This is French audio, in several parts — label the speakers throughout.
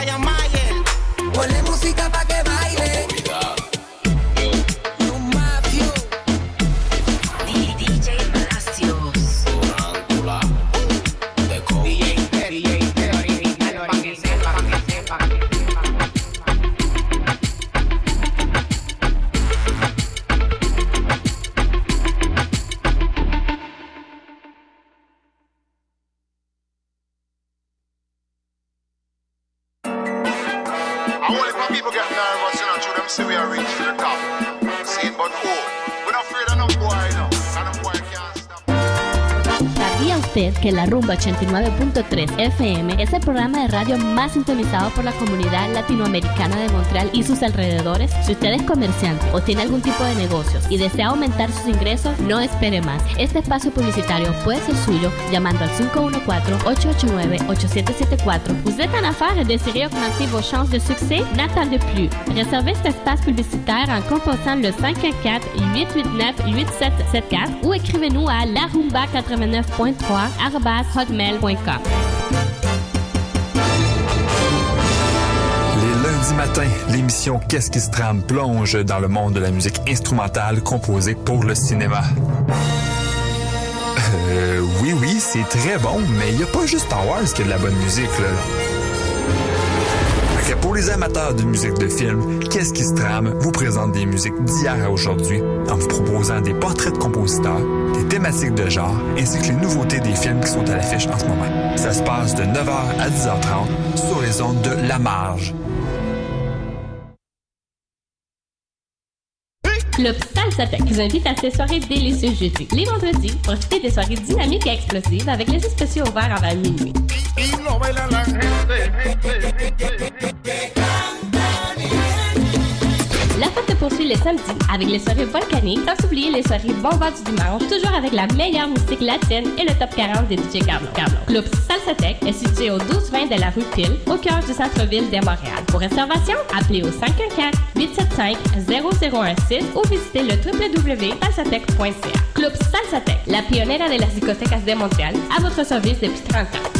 Speaker 1: Brian Mayer.
Speaker 2: Ponle música pa' que baile.
Speaker 3: 89.3 FM es el programa de radio más sintonizado por la comunidad latinoamericana de Montreal y sus alrededores? Si usted es comerciante o tiene algún tipo de negocios y desea aumentar sus ingresos, no espere más. Este espacio publicitario puede ser suyo llamando al 514-889-8774. Vous êtes en affaires et désirez augmenter vos chances de succès? N'attendez plus. Réservez cet espace publicitaire en composant le 514-889-8774 ou écrivez-nous à larumba89.3 hotmail.com.
Speaker 4: Les lundis matins, l'émission Qu'est-ce qui se trame plonge dans le monde de la musique instrumentale composée pour le cinéma. Euh, oui, oui, c'est très bon, mais il n'y a pas juste Star Wars qui a de la bonne musique, là. Pour les amateurs de musique de film, Qu'est-ce qui se trame vous présente des musiques d'hier à aujourd'hui en vous proposant des portraits de compositeurs, des thématiques de genre, ainsi que les nouveautés des films qui sont à l'affiche en ce moment. Ça se passe de 9h à 10h30 sur les ondes de La Marge.
Speaker 3: Club Salsatec vous invite à ces soirées délicieuses jeudi. Les vendredis, profitez des soirées dynamiques et explosives avec les spéciaux ouverts avant minuit. Poursuit les samedis avec les soirées volcaniques, sans oublier les soirées bombas du dimanche, toujours avec la meilleure musique latine et le top 40 des DJ Carlo. Club Salsatec est situé au 1220 de la rue Pile, au cœur du centre-ville de Montréal. Pour réservation, appelez au 514-875-0016 ou visitez le www.salsatec.ca. Club Salsatec, la pionnière de las discotecas de Montréal, à votre service depuis 30 ans.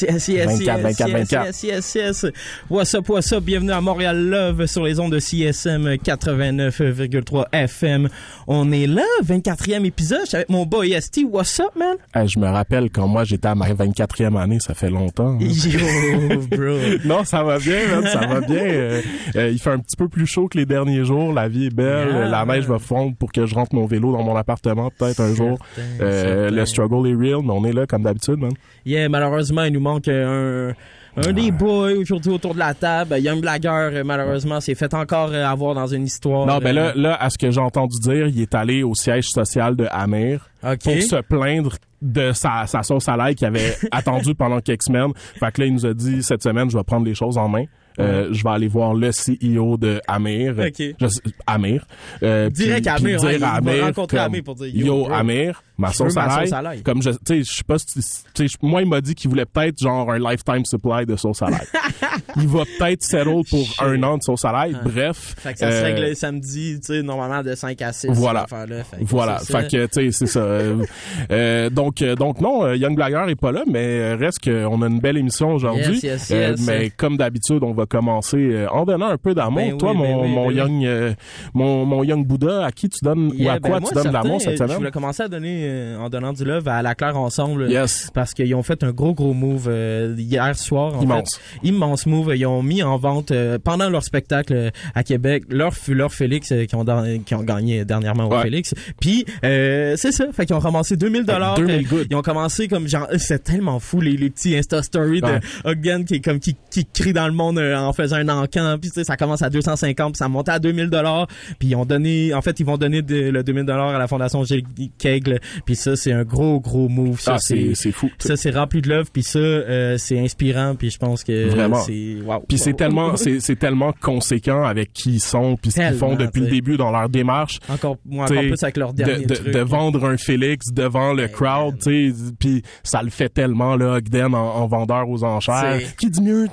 Speaker 5: Yes, yes, yes,
Speaker 6: 24,
Speaker 5: yes,
Speaker 6: 24,
Speaker 5: yes,
Speaker 6: 24.
Speaker 5: yes, yes, yes. What's up, what's up? Bienvenue à Montréal Love sur les ondes de CSM 89,3 FM. On est là, 24e épisode. Je suis avec mon boy ST. What's up, man?
Speaker 6: Hey, je me rappelle quand moi j'étais à ma 24e année, ça fait longtemps. hein.
Speaker 5: Yo, bro.
Speaker 6: non, ça va bien, man, ça va bien. Euh, euh, il fait un petit peu plus chaud que les derniers jours. La vie est belle.
Speaker 5: Yeah,
Speaker 6: la neige va fondre pour que je rentre mon vélo dans mon appartement peut-être un jour. Euh, le struggle est real, mais on est là comme d'habitude, man.
Speaker 5: Yeah, malheureusement, il nous manque un, un des boys aujourd'hui autour de la table. Young Blagger, euh, malheureusement, s'est fait encore euh, avoir dans une histoire.
Speaker 6: Non, ben
Speaker 5: euh,
Speaker 6: là, là, à ce que j'ai entendu dire, il est allé au siège social de Amir pour se plaindre de sa, sa sauce à l'ail qu'il avait attendu pendant quelques semaines. Fait que là, il nous a dit, cette semaine, je vais prendre les choses en main. Euh, je vais aller voir le CEO de Amir.
Speaker 5: Ok.
Speaker 6: Je sais- Amir. Euh,
Speaker 5: Direct
Speaker 6: puis-
Speaker 5: à
Speaker 6: puis
Speaker 5: Amir,
Speaker 6: dire
Speaker 5: hein,
Speaker 6: Amir
Speaker 5: rencontrer Amir pour dire,
Speaker 6: Yo, Amir, ma sauce à l'ail. Comme je, tu sais, je sais pas si, tu sais, je- moi, il m'a dit qu'il voulait peut-être genre un lifetime supply de sauce à l'ail. il va peut-être settle pour un an de sauce à l'ail. Bref.
Speaker 5: Fait que ça se
Speaker 6: euh,
Speaker 5: règle le samedi, tu sais, normalement de 5 à 6.
Speaker 6: Voilà.
Speaker 5: Fait que
Speaker 6: Voilà, fait que tu sais c'est ça. Euh, euh, donc euh, donc non, Young Blagger est pas là, mais reste qu'on a une belle émission aujourd'hui.
Speaker 5: Yes, yes,
Speaker 6: Euh, mais comme d'habitude, on va commencer en donnant un peu d'amour.
Speaker 5: Ben
Speaker 6: Toi,
Speaker 5: oui, ben
Speaker 6: mon,
Speaker 5: oui,
Speaker 6: mon
Speaker 5: ben oui.
Speaker 6: young euh, mon, mon young Bouddha, à qui tu donnes ou à
Speaker 5: ben
Speaker 6: quoi
Speaker 5: moi,
Speaker 6: tu donnes de l'amour cette
Speaker 5: euh, Je
Speaker 6: semaine?
Speaker 5: voulais commencer à donner, euh, en donnant du love à la Claire ensemble.
Speaker 6: Yes.
Speaker 5: Parce qu'ils ont fait un gros, gros move euh, hier soir. En
Speaker 6: Immense.
Speaker 5: Fait. Immense move. Ils ont mis en vente, euh, pendant leur spectacle euh, à Québec, leur, leur Félix euh, qui, ont, dans- qui ont gagné dernièrement au
Speaker 6: Ouais.
Speaker 5: Félix. Puis, euh, c'est ça. Fait qu'ils ont ramassé 2000 dollars.
Speaker 6: 2000 good.
Speaker 5: Ils ont commencé comme genre, c'est tellement fou les, les petits Insta Stories
Speaker 6: Ouais.
Speaker 5: de Ogden qui est comme qui, qui crie dans le monde euh, en faisant un encan. Puis ça commence à 250 puis ça monte à 2000 dollars. Puis ils ont donné, en fait, ils vont donner de- le 2000 dollars à la fondation Gilles Kegle. Puis ça, c'est un gros gros move. Ça,
Speaker 6: Ah, c'est c'est fou.
Speaker 5: ça c'est rempli de love. Puis ça, euh, c'est inspirant. Puis je pense que
Speaker 6: Vraiment.
Speaker 5: c'est wow.
Speaker 6: Puis c'est
Speaker 5: Wow.
Speaker 6: tellement c'est c'est tellement conséquent avec qui ils sont puis ce qu'ils font depuis le début dans leur démarche.
Speaker 5: encore, moi, encore plus avec leur dernier
Speaker 6: de, de,
Speaker 5: truc.
Speaker 6: de vendre un Félix devant le crowd, tu sais, puis ça le fait tellement là, Ogden en, en vendeur aux enchères.
Speaker 5: C'est-
Speaker 6: Qui dit mieux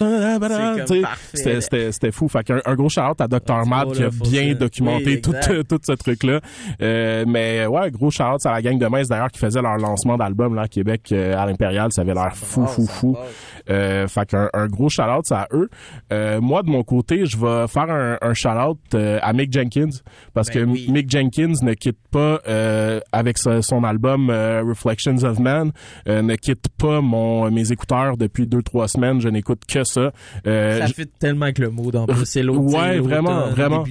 Speaker 5: C'est.
Speaker 6: C'était c'était c'était fou. Fait qu'un un gros shout à Dr
Speaker 5: gros
Speaker 6: qui a bien documenté
Speaker 5: Oui,
Speaker 6: tout tout ce truc là. Euh, mais ouais, gros shout à la gang de D'ailleurs qui faisait leur lancement d'album là à Québec euh, à l'Impérial, ça avait l'air fou fou fou. Euh, fait qu'un un gros shout-out à eux. Euh, moi, de mon côté, je vais faire un, un shout-out euh, à Mick Jenkins parce
Speaker 5: Ben
Speaker 6: que
Speaker 5: oui.
Speaker 6: Mick Jenkins ne quitte pas euh, avec son album euh, Reflections of Man, euh, ne quitte pas mon mes écouteurs depuis deux trois semaines. Je n'écoute que ça. Euh,
Speaker 5: Ça fait tellement avec le mood en plus. C'est l'autre.
Speaker 6: Ouais,
Speaker 5: c'est
Speaker 6: vraiment, vraiment.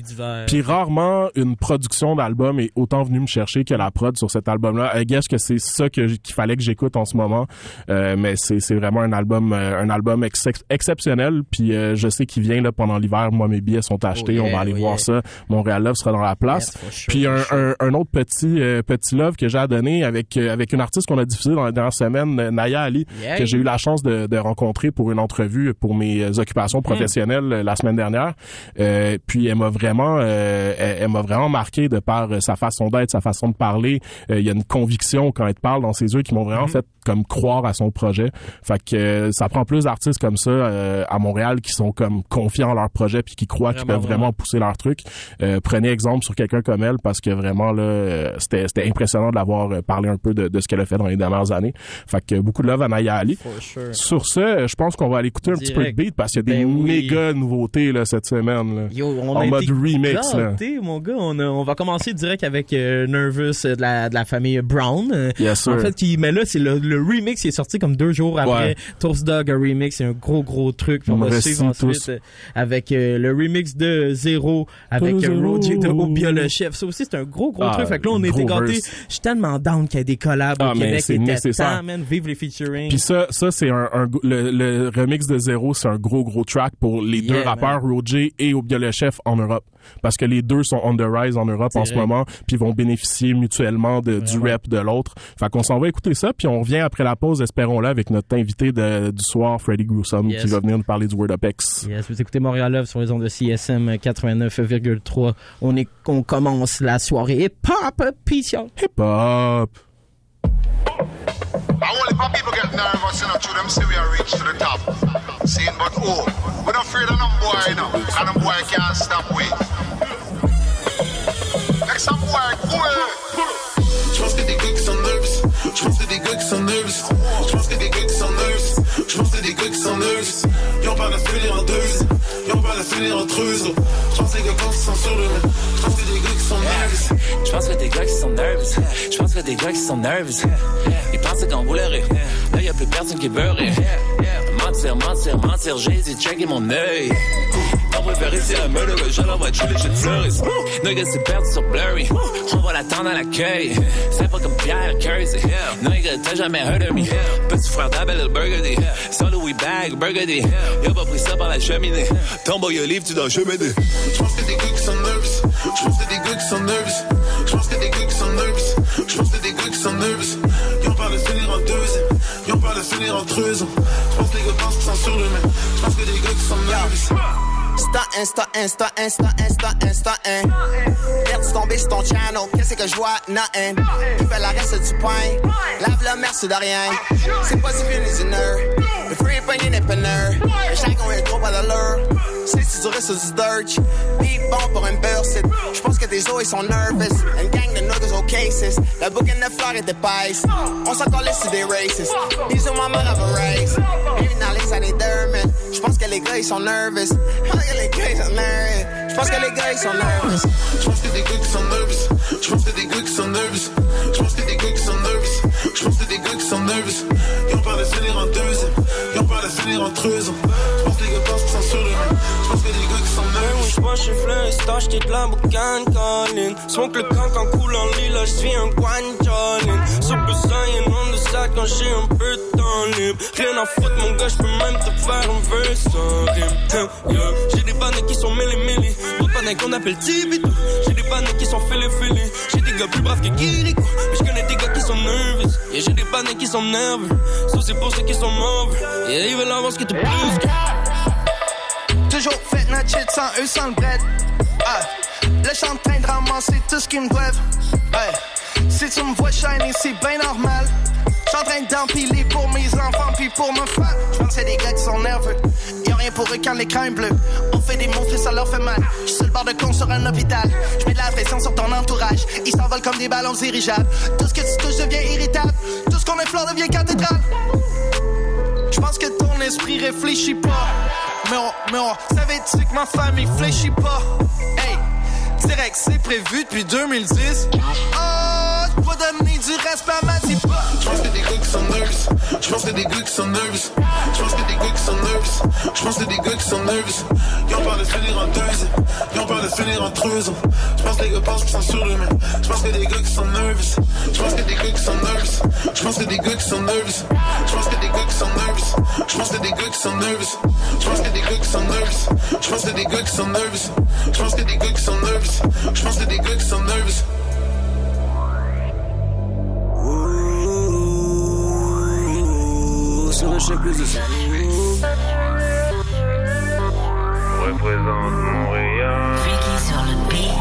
Speaker 6: puis rarement une production d'album est autant venue me chercher que la prod sur cet album-là. I guess que c'est ça que qu'il fallait que j'écoute en ce moment. Euh, mais c'est c'est vraiment un album euh, un album ex- exceptionnel. Puis euh, je sais qu'il vient là pendant l'hiver. Moi mes billets sont achetés.
Speaker 5: Oh yeah,
Speaker 6: On va aller
Speaker 5: oh
Speaker 6: voir
Speaker 5: yeah.
Speaker 6: ça. Montréal Love sera dans la place.
Speaker 5: Yes, for sure,
Speaker 6: Puis un, un, un autre petit euh, petit love que j'ai à donner avec euh, avec une artiste qu'on a diffusée dans la dernière semaine, euh, Naya Ali,
Speaker 5: Yeah.
Speaker 6: que j'ai eu la chance de, de rencontrer pour une entrevue pour mes occupations professionnelles euh, la semaine dernière. Euh, puis elle m'a vraiment euh, elle, elle m'a vraiment marqué de par sa façon d'être, sa façon de parler. Euh, Il y a une conviction quand elle te parle dans ses yeux qui m'ont vraiment fait comme croire à son projet. Fait que ça prend plus d'artistes comme ça euh, à Montréal qui sont comme confiants en leur projet puis qui croient qu'ils peuvent vraiment pousser leur truc. Euh, prenez exemple sur quelqu'un comme elle parce que vraiment là euh, c'était c'était impressionnant de l'avoir euh, parlé un peu de, de ce qu'elle a fait dans les dernières années. Fait que beaucoup de love à Naya Ali.
Speaker 5: Sure.
Speaker 6: Sur ce, euh, je pense qu'on va aller écouter un petit peu de beat parce qu'il y a des
Speaker 5: Ben oui.
Speaker 6: méga nouveautés là, cette semaine. Là.
Speaker 5: Yo, on
Speaker 6: En
Speaker 5: a
Speaker 6: mode remix, là.
Speaker 5: mon gars. On, a- on va commencer direct avec euh, Nervous de la, de la famille Brown.
Speaker 6: Yes, sir.
Speaker 5: En fait, qui, mais là, c'est le, le remix qui est sorti comme deux jours après.
Speaker 6: Ouais.
Speaker 5: Toast Dog a remix, c'est un gros, gros truc. On va suivre ensuite
Speaker 6: tous.
Speaker 5: euh, avec euh, le remix de Zéro avec euh. Roger de Obia le chef. Ça aussi, c'est un gros, gros
Speaker 6: Ah,
Speaker 5: truc. Fait que là, on a été gâtés. Je suis tellement down qu'il y ait des collabs
Speaker 6: Ah,
Speaker 5: au
Speaker 6: mais
Speaker 5: Québec.
Speaker 6: c'est
Speaker 5: Il était
Speaker 6: nécessaire.
Speaker 5: temps, man. Vive les featuring.
Speaker 6: Puis ça, ça c'est un, un- le, le remix de Zéro, c'est un gros gros track pour les
Speaker 5: Yeah,
Speaker 6: deux rappeurs, Roger et Obia le chef en Europe, parce que les deux sont on the rise en Europe en ce moment, puis vont bénéficier mutuellement de, du rap de l'autre. Fait qu'on s'en va écouter ça, puis on revient après la pause, espérons-le, avec notre invité de- du soir, Freddy Gruesome,
Speaker 5: Yes.
Speaker 6: qui va venir nous parler du Word Apex.
Speaker 5: Yes, vous écoutez Montréal Love sur les ondes de CSM 89,3. On est, on commence la soirée hip-hop. Peace, y'all.
Speaker 6: Hip hop.
Speaker 7: I only for people get nervous, you know, to them say we are reach to the top. Seeing but oh, we're not afraid of them boy, you know, and them boy can't stop we. Like some boy, cool.
Speaker 8: Je pense que des gars qui sont nervous. Je pense que des gars qui ceux qui. Y'en pas la finir en pas la finir en truse. J'pense que des gars qui sont sur le j'pense que des gars qui sont nervous.
Speaker 9: J'pense que des gars qui sont nervous. J'pense que des gars qui sont nervous. Ils pensent qu'on voulait rire. Là y'a plus personne qui veut rire. Mentir, mentir, mentir, j'hésite, checker mon œil. On préfère ici la meule, je l'envoie les jets fleurissent. Nigga, c'est perdu sur Blurry. On va l'attendre à l'accueil. C'est pas comme Pierre Kersey. Nigga, t'as jamais heard of me. Petit frère d'Abel le Burgundy. Sans Louis Bag, Burgundy. Y'a pas pris ça par la cheminée. Tombe au livre, tu dois cheminée.
Speaker 8: Je pense que des gars qui sont nervous. Je pense que des gars qui sont nervous. Je pense que des gars qui sont nervous. Je pense que des gars qui sont nervous. Ils ont peur de finir en deuxième. Ils ont peur de finir en treuson. Je pense que les gars pensent qu'ils sont sur le même. Je pense que des gars qui sont nervous.
Speaker 1: Insta, insta, insta, insta, insta, un. Perdu tombé sur ton channel, qu'est-ce que je vois? Nothing. Il fait la reste du pain. Lave le merci de rien. C'est pas si fini une heure. Le free pogné n'est pas neuf. Le chacun est trop de l'heure. Si du reste du dirt. Beat bon pour un burst. J'pense que tes os ils sont nervous. Une gang de niggas au cases. La bouquin de fleurs est épaisse. On s'en collait sur des races. Bisous, maman, have a race. J'pense que les gars ils sont nervous. J'pense que les gars ils sont nervous. J'pense que les gars ils sont nervous.
Speaker 8: Je pense que des gars qui sont nervous. Je pense que des gars qui sont nervous. Je pense que des gars qui sont nervous. Je pense que des gars qui sont nervous. Ils ont peur de finir en. Ils ont peur de finir en. Je que
Speaker 10: fleur, stage qui de la boucane, Colin. Smoke le camp en coulant lila, je suis un guanjolin. Sur besoin, y'a nom de sac quand j'ai un peu de temps libre. Rien à foutre, mon gars, je peux même te faire un verse sans. Hein. J'ai des bannes qui sont mêlés mêlés. D'autres bannes qu'on appelle Tibito. J'ai des bannes qui sont fêlés fêlés. J'ai des gars plus braves que Kiriko. Mais je connais des gars qui sont nerveux. Et j'ai des bannes qui sont nerveux. Ça, c'est pour ceux qui sont mauvais. Et ils veulent avoir ce qui te plus.
Speaker 1: Toujours fait notre shit sans eux, sans le bread. Ah. Là, j'suis en train de ramasser tout ce qui me doivent. Hey. Si tu me vois shiner, c'est bien normal. J'suis en train d'empiler pour mes enfants puis pour ma femme. J'pense que c'est des gars qui sont nerveux. Y'a rien pour eux quand l'écran est bleu. On fait des mots, ça leur fait mal. J'suis sur le bord de con sur un hôpital. J'mets de la pression sur ton entourage. Ils s'envolent comme des ballons dirigeables. Tout ce que tu touches devient irritable. Tout ce qu'on effleure devient cathédrale. J'pense que ton esprit réfléchit pas. Mais on, mais on savait-tu que ma famille fléchit pas? Hey, direct, c'est prévu depuis 2010. Oh, j'dois donner du respect à ma.
Speaker 8: Je pense que des gars qui sont nervous. Je pense que des gars qui sont nervous. Je pense que des gars qui sont nervous. Je pense que des gars qui sont nervous. Ils ont peur de finir en deuxième. Ils ont peur de finir en treuson. Je pense que les gars pensent qu'ils sont sur même. Je pense que des gars qui sont nervous. Je pense que des gars qui sont nervous. Je pense que des gars qui sont nervous. Je pense que des gars qui sont nervous. Je pense que des gars qui sont nervous. Je pense que des gars qui sont nervous. Je pense que des gars qui sont nervous. Je pense que des gars qui sont nervous. Je pense que des gars qui sont nervous.
Speaker 10: Le chèque plus de.
Speaker 11: Représente Montréal.
Speaker 12: Freaky sur le beat.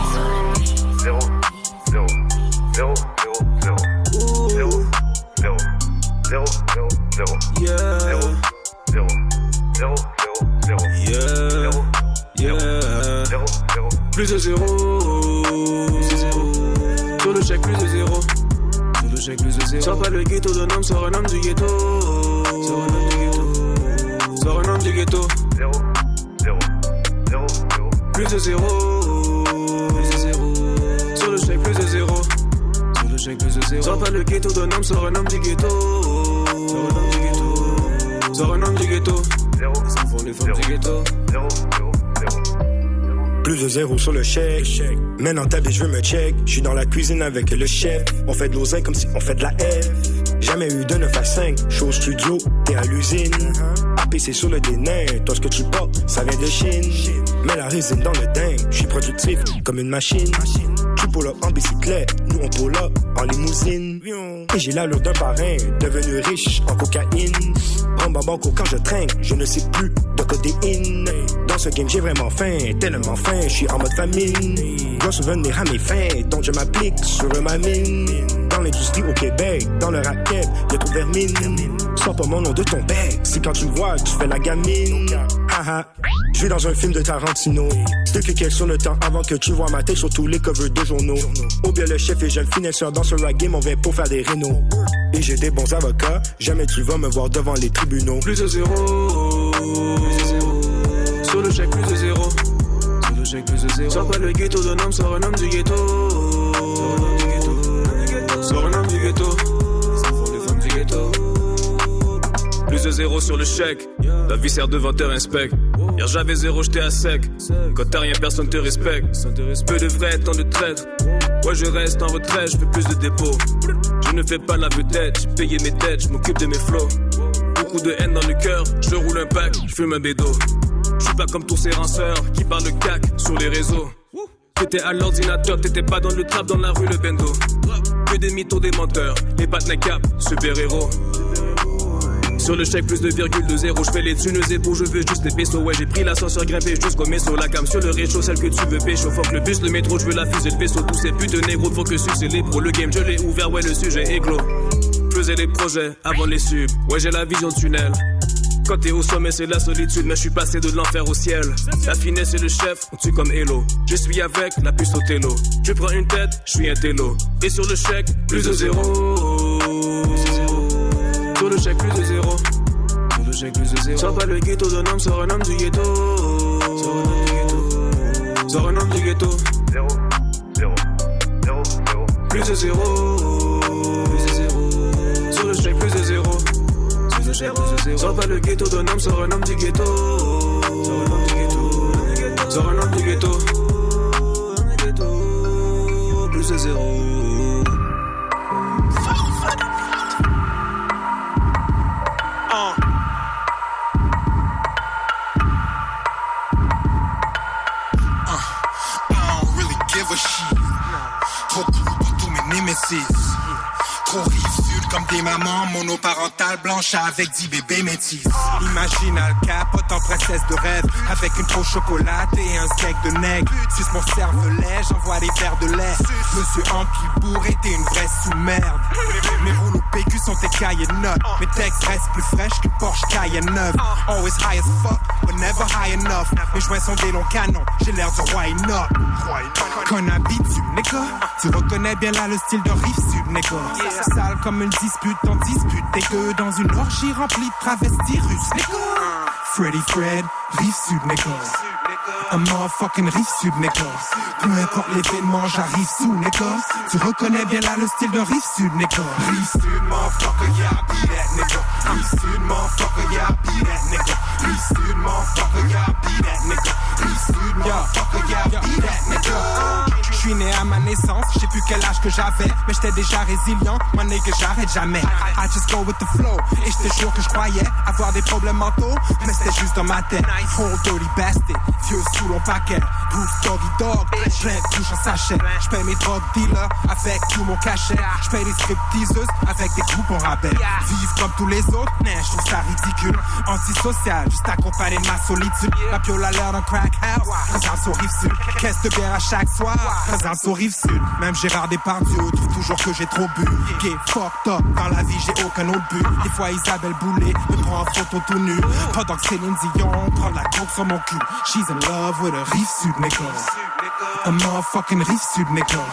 Speaker 11: 0, 0, 0, 0, 0, 0, 0, 0, 0, 0,
Speaker 10: Yeah.
Speaker 11: 0, 0, 0, 0, 0,
Speaker 10: Yeah.
Speaker 11: 0,
Speaker 10: Yeah.
Speaker 11: 0, 0.
Speaker 10: Plus de zéro. Sur le chèque, plus de zéro. Sur le chèque, plus de zéro. Sors pas le ghetto d'un homme, sors un homme du ghetto. Homme du ghetto. Homme du ghetto.
Speaker 11: 0, 0, 0, 0.
Speaker 10: Plus de zéro. Plus de zéro. Sur le chèque, plus de zéro. Sur le chèque, plus de zéro. Sors pas le ghetto d'un homme, sors un homme du ghetto. Homme du ghetto. Homme du ghetto.
Speaker 11: 0,
Speaker 10: Les enfants, les femmes du ghetto.
Speaker 11: 0, 0, 0.
Speaker 13: Plus de zéro sur le chèque. Maintenant table et je veux me check. Je suis dans la cuisine avec le chef. On fait de l'oseille comme si on fait de la F. Jamais eu de 9 à 5. Je suis au studio, t'es à l'usine. APC sur le dénain. Toi, ce que tu portes, ça vient de Chine. Mets la résine dans le dingue. Je suis productif comme une machine. Tu up en bicyclette. Nous, on up en limousine. Et j'ai l'allure d'un parrain. Devenu riche en cocaïne. Prends ma banque quand je trinque. Je ne sais plus de codéine. Dans ce game, j'ai vraiment faim. Tellement faim, je suis en mode famine. Dois souvenir à mes fins, donc je m'applique sur ma mine. L'industrie au Québec, dans le rap keb, y'a trop de vermine. Sors pas mon nom de ton bec, si quand tu le vois, tu fais la gamine. Haha, je suis dans un film de Tarantino. C'est que sur le temps avant que tu vois ma tête sur tous les covers de journaux. Ou bien le chef et jeune finesseur dans ce rap game, on vient pour faire des rénaux. Et j'ai des bons avocats, jamais tu vas me voir devant les tribunaux.
Speaker 10: Plus de zéro. Sur le chèque, plus de zéro. Sors pas le ghetto d'un homme, sors un du ghetto. Plus de zéro sur le chèque. La vie sert de 20 heures inspect. Hier j'avais zéro, j'étais à sec. Quand t'as rien, personne te respecte. Peu de vrai, tant de traîtres. Ouais, je reste en retrait, je fais plus de dépôts. Je ne fais pas la vedette, j'ai payé mes têtes, je m'occupe de mes flots. Beaucoup de haine dans le cœur, je roule un pack, je fume un bédo. Je suis pas comme tous ces rinceurs qui parlent cac sur les réseaux. T'étais à l'ordinateur, t'étais pas dans le trap, dans la rue, le bendo. Que des mythos, des menteurs, les pattes cap, super héros. Sur le chèque, plus de virgule de zéro. Je fais les thunes et pour je veux juste des pesos. Ouais, j'ai pris l'ascenseur grimpé jusqu'au messo. La gamme sur le réchaud, celle que tu veux pécho. Que le bus, le métro, je veux la fusée, le vaisseau. Tous ces putes de négro, faut que sucer les pros. Le game, je l'ai ouvert, ouais, le sujet est clos. Faisais des projets avant les subs. Ouais, j'ai la vision de tunnel. Quand t'es au sommet, c'est la solitude, mais je suis passé de l'enfer au ciel. La finesse et le chef, on tue comme Hello. Je suis avec la puce au télo. Je prends une tête, je suis un télo. Et sur le chèque, plus de zéro. Sur le chèque, plus de zéro. Sur le chèque, plus de zéro. Sors pas le ghetto d'un homme, sors un homme du ghetto. Sors un homme du ghetto.
Speaker 11: Zéro, zéro, zéro, zéro.
Speaker 10: Plus de zéro. De zéro. Pas le ghetto d'un homme, sors un homme du ghetto. Sors un homme du ghetto. Sors un homme du ghetto. Plus de zéro.
Speaker 14: Mamans monoparentales blanches avec 10 bébés métis.
Speaker 15: Imagine Al Capote en princesse de rêve Avec une peau chocolatée et un steak de nègre. Suce mon cervelet, j'envoie des verres de lait. Monsieur Ampli bourré, t'es une vraie sous-merde. Mes rouleaux PQ sont tes cahiers de notes. Mes textes restent plus fraîches que Porsche Cayenne 9 Always high as fuck, but never high enough. Mes joints sont des longs canons, j'ai l'air du roi Enoch Qu'un habitude, nigga Tu reconnais bien là le style de rive sud, nigga Sale comme une dispute, on dispute. T'es deux dans une orgie remplie de travestis russes, nigga Freddy Fred, rive sud, nigga un motherfucking rive sud, nigga. Peu importe l'événement, j'arrive sous, nigga. Tu reconnais bien là le style de rive sud, nigga. Rive sud, motherfucker, yeah, be that, nigga. Rive sud, motherfucker, yeah, be that, nigga. Rive sud, motherfucker, yeah, be that, nigga. Rive sud, motherfucker, yeah, be that, suis né à ma naissance, je sais plus quel âge que j'avais, mais j'étais déjà résilient, mon nigga, j'arrête jamais. I just go with the flow, et je te jure que je croyais avoir des problèmes mentaux, mais c'était juste dans ma tête. Whole dirty bastard, vieux sous long paquet, Bruce doggy dog, plein de touches en sachet. Je paye mes drogues dealers avec tout mon cachet. Je paye les stripteaseuses avec des groupes en rabais. Vivre comme tous les autres, mais je trouve ça ridicule. Antisocial, juste accompagné de ma solitude. La piole à l'heure d'un crack house, rive sud. Caisse de bière à chaque soir, rive sud. Même Gérard Depardieu trouve toujours que j'ai trop bu. Gay, fucked up, dans la vie j'ai aucun autre but. Des fois Isabelle Boulay me prend en photo tout nu. Pendant que Céline Dion prend la coke sur mon cul. She's in love with a rive sud, nigga. Un motherfucking rive sud, nigga.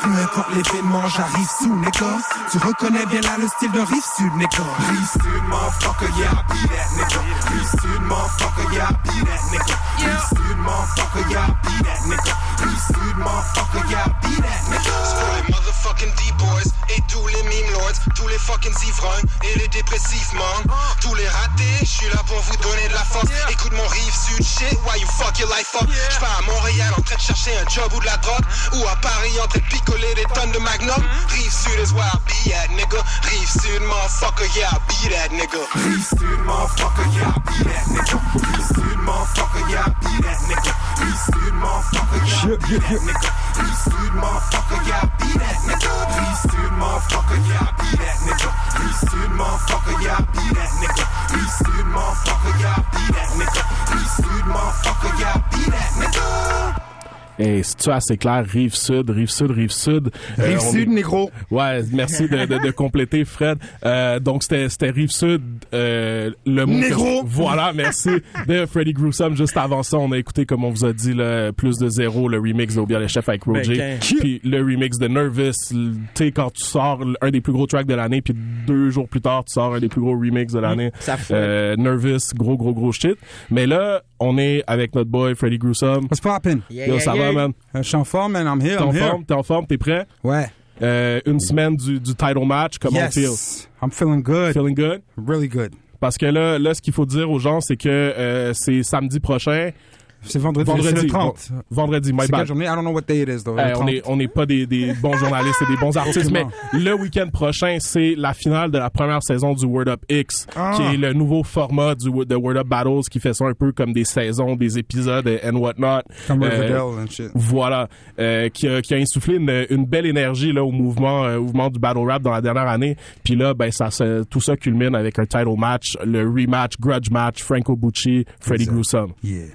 Speaker 15: Peu importe l'événement, j'arrive sous, nigga. Tu reconnais bien là le style de rive sud, nigga. Rive sud, motherfucker, yeah, be that, nigga. Rive sud, motherfucker, yeah, be that, nigga. Rive sud, motherfucker, yeah, be that, nigga. Rive sud, motherfucker, yeah, be that, nigga.
Speaker 14: Les motherfucking D-boys et tous les meme lords, tous les fucking ivrognes et les dépressifs, man. Tous les ratés, je suis là pour vous donner de la force. Écoute mon rive sud shit, why you fuck your life up? Je pars à Montréal en train de chercher un job ou de la drogue, ou à Paris en train de picoler des tonnes de magnum. Rive sud is where I be at, nigga. Rive sud, motherfucker, yeah, I be that, nigga.
Speaker 15: Rive sud, motherfucker, yeah, I be that, nigga. Rive sud, motherfucker, yeah, I be that, nigga. Rive sud, motherfucker, yeah, I be that, nigga. Rive sud, motherfucker, yeah, I be that, nigga. Rive sud, motherfucker, yeah, I be that, nigga. Rive sud, motherfucker, yeah, I be that, nigga. Rive sud, motherfucker, yeah, I be that, nigga. Rive sud, motherfucker, yeah, I be that, nigga.
Speaker 6: Et c'est-tu assez clair? Rive sud, rive sud, rive sud.
Speaker 15: Rive
Speaker 6: on
Speaker 15: sud,
Speaker 6: est-
Speaker 15: négro.
Speaker 6: Ouais, merci de, de, de compléter, Fred. Euh, donc, c'était, c'était rive sud, euh, le mot. que-
Speaker 15: Négro.
Speaker 6: Voilà, merci. De Freddy Gruesome. Juste avant ça, on a écouté, comme on vous a dit, le plus de zéro, le remix d'Obia les chefs avec Roger.
Speaker 5: Ben,
Speaker 6: Puis le remix de Nervous. Tu sais, quand tu sors un des plus gros tracks de l'année, puis deux jours plus tard, tu sors un des plus gros remix de l'année.
Speaker 5: Ça fout.
Speaker 6: Euh, Nervous, gros, gros, gros shit. Mais là, on est avec notre boy Freddy Gruesome.
Speaker 16: What's poppin'?
Speaker 5: Yeah,
Speaker 6: Yo,
Speaker 5: yeah,
Speaker 6: ça
Speaker 5: yeah.
Speaker 6: Yeah, man.
Speaker 16: Je suis en forme, man. I'm here.
Speaker 6: T'es en
Speaker 16: I'm here.
Speaker 6: forme, t'es en forme, t'es prêt?
Speaker 16: Ouais.
Speaker 6: Euh, une semaine du, du title match, comment
Speaker 16: Yes.
Speaker 6: on feel?
Speaker 16: I'm feeling good.
Speaker 6: Feeling good?
Speaker 16: Really good.
Speaker 6: Parce que là, là, ce qu'il faut dire aux gens, c'est que euh, c'est samedi prochain.
Speaker 16: C'est vendredi, c'est le 30.
Speaker 6: Vendredi, my
Speaker 16: C'est
Speaker 6: bad.
Speaker 16: journée? I don't know what day it is, though.
Speaker 6: Eh, on
Speaker 16: 30.
Speaker 6: est on n'est pas des, des bons journalistes et des bons artistes, mais le week-end prochain, c'est la finale de la première saison du Word Up X,
Speaker 16: Ah.
Speaker 6: qui est le nouveau format du de Word Up Battles, qui fait ça un peu comme des saisons, des épisodes et and whatnot.
Speaker 16: Comme
Speaker 6: Euh,
Speaker 16: and shit.
Speaker 6: Voilà, euh, qui, a, qui a insufflé une, une belle énergie là au mouvement, euh, au mouvement du battle rap dans la dernière année. Puis là, ben ça, tout ça culmine avec un title match, le rematch, grudge match, Franco Bucci, Freddie
Speaker 16: Exact.
Speaker 6: Gruesome.
Speaker 16: Yeah.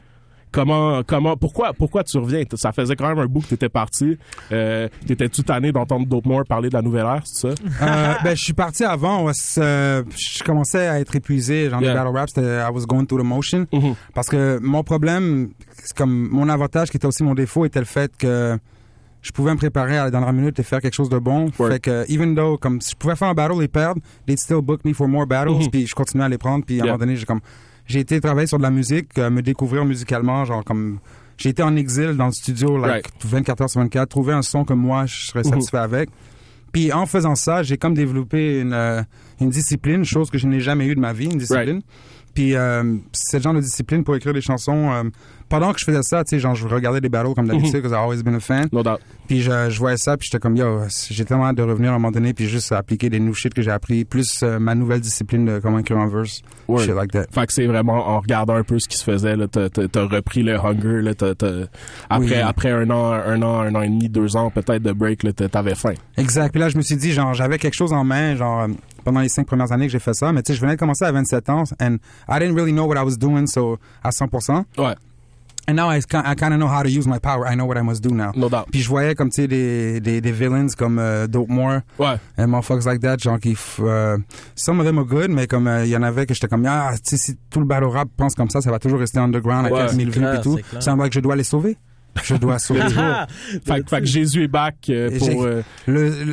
Speaker 6: Comment, comment, pourquoi, pourquoi tu reviens? Ça faisait quand même un bout que t'étais parti. Euh, T'étais-tu tanné d'entendre Dope parler de la nouvelle ère, c'est ça?
Speaker 16: Euh, ben, je suis parti avant. euh, je commençais à être épuisé. Genre,
Speaker 6: Yeah.
Speaker 16: les battle raps, c'était- I was going through the motion. Parce que mon problème, comme mon avantage qui était aussi mon défaut, était le fait que je pouvais me préparer à la dernière minute et faire quelque chose de bon. Fait que, even though, comme, si je pouvais faire un battle et perdre, they'd still book me for more battles.
Speaker 6: Mhm.
Speaker 16: Puis je continuais à les prendre. Puis à un moment donné, j'ai comme, j'ai été travailler sur de la musique, euh, me découvrir musicalement, genre, comme, j'ai été en exil dans le studio, like, 24 heures sur 24, trouver un son que moi, je serais
Speaker 6: Mhm.
Speaker 16: satisfait avec. Puis en faisant ça, j'ai comme développé une, euh, une discipline, chose que je n'ai jamais eue de ma vie, une discipline. Puis euh, c'est le genre de discipline pour écrire des chansons. euh, pendant que je faisais ça, tu sais, genre je regardais des battles comme d'habitude,
Speaker 6: Mhm.
Speaker 16: because I've always been a fan.
Speaker 6: No doubt.
Speaker 16: Puis je, je voyais ça, puis j'étais comme, yo, j'ai tellement hâte de revenir à un moment donné, puis juste appliquer des new shit que j'ai appris, plus euh, ma nouvelle discipline de comment écrire un verse,
Speaker 6: Word.
Speaker 16: shit like that.
Speaker 6: Fait que c'est vraiment en regardant un peu ce qui se faisait, là, t'as, repris le hunger, là, t'as, t'as- après,
Speaker 16: Oui.
Speaker 6: après un an, un an, un an et demi, deux ans peut-être de break, là, t'avais faim.
Speaker 16: Exact. Puis là, je me suis dit, genre, j'avais quelque chose en main, genre, pendant les cinq premières années que j'ai fait ça. Mais tu sais, je venais de commencer à 27 ans, and I didn't really know what I was doing, so, à 100%.
Speaker 6: Ouais.
Speaker 16: And now I, I kind of know how to use my power. I know what I must do now.
Speaker 6: No doubt.
Speaker 16: Puis je voyais comme, tu sais, des, des, des villains comme euh, Dope More.
Speaker 6: Ouais.
Speaker 16: And motherfuckers like that, genre qui... euh, some of them are good, mais comme euh, il y en avait que j'étais comme, ah, tu sais, si tout le battle rap pense comme ça, ça va toujours rester underground
Speaker 6: Ouais,
Speaker 16: avec
Speaker 6: c'est
Speaker 16: 1000 vues et tout. Ça me semble que je dois les sauver. Je dois sauver.
Speaker 6: fait, que- fait que Jésus est back euh, pour euh,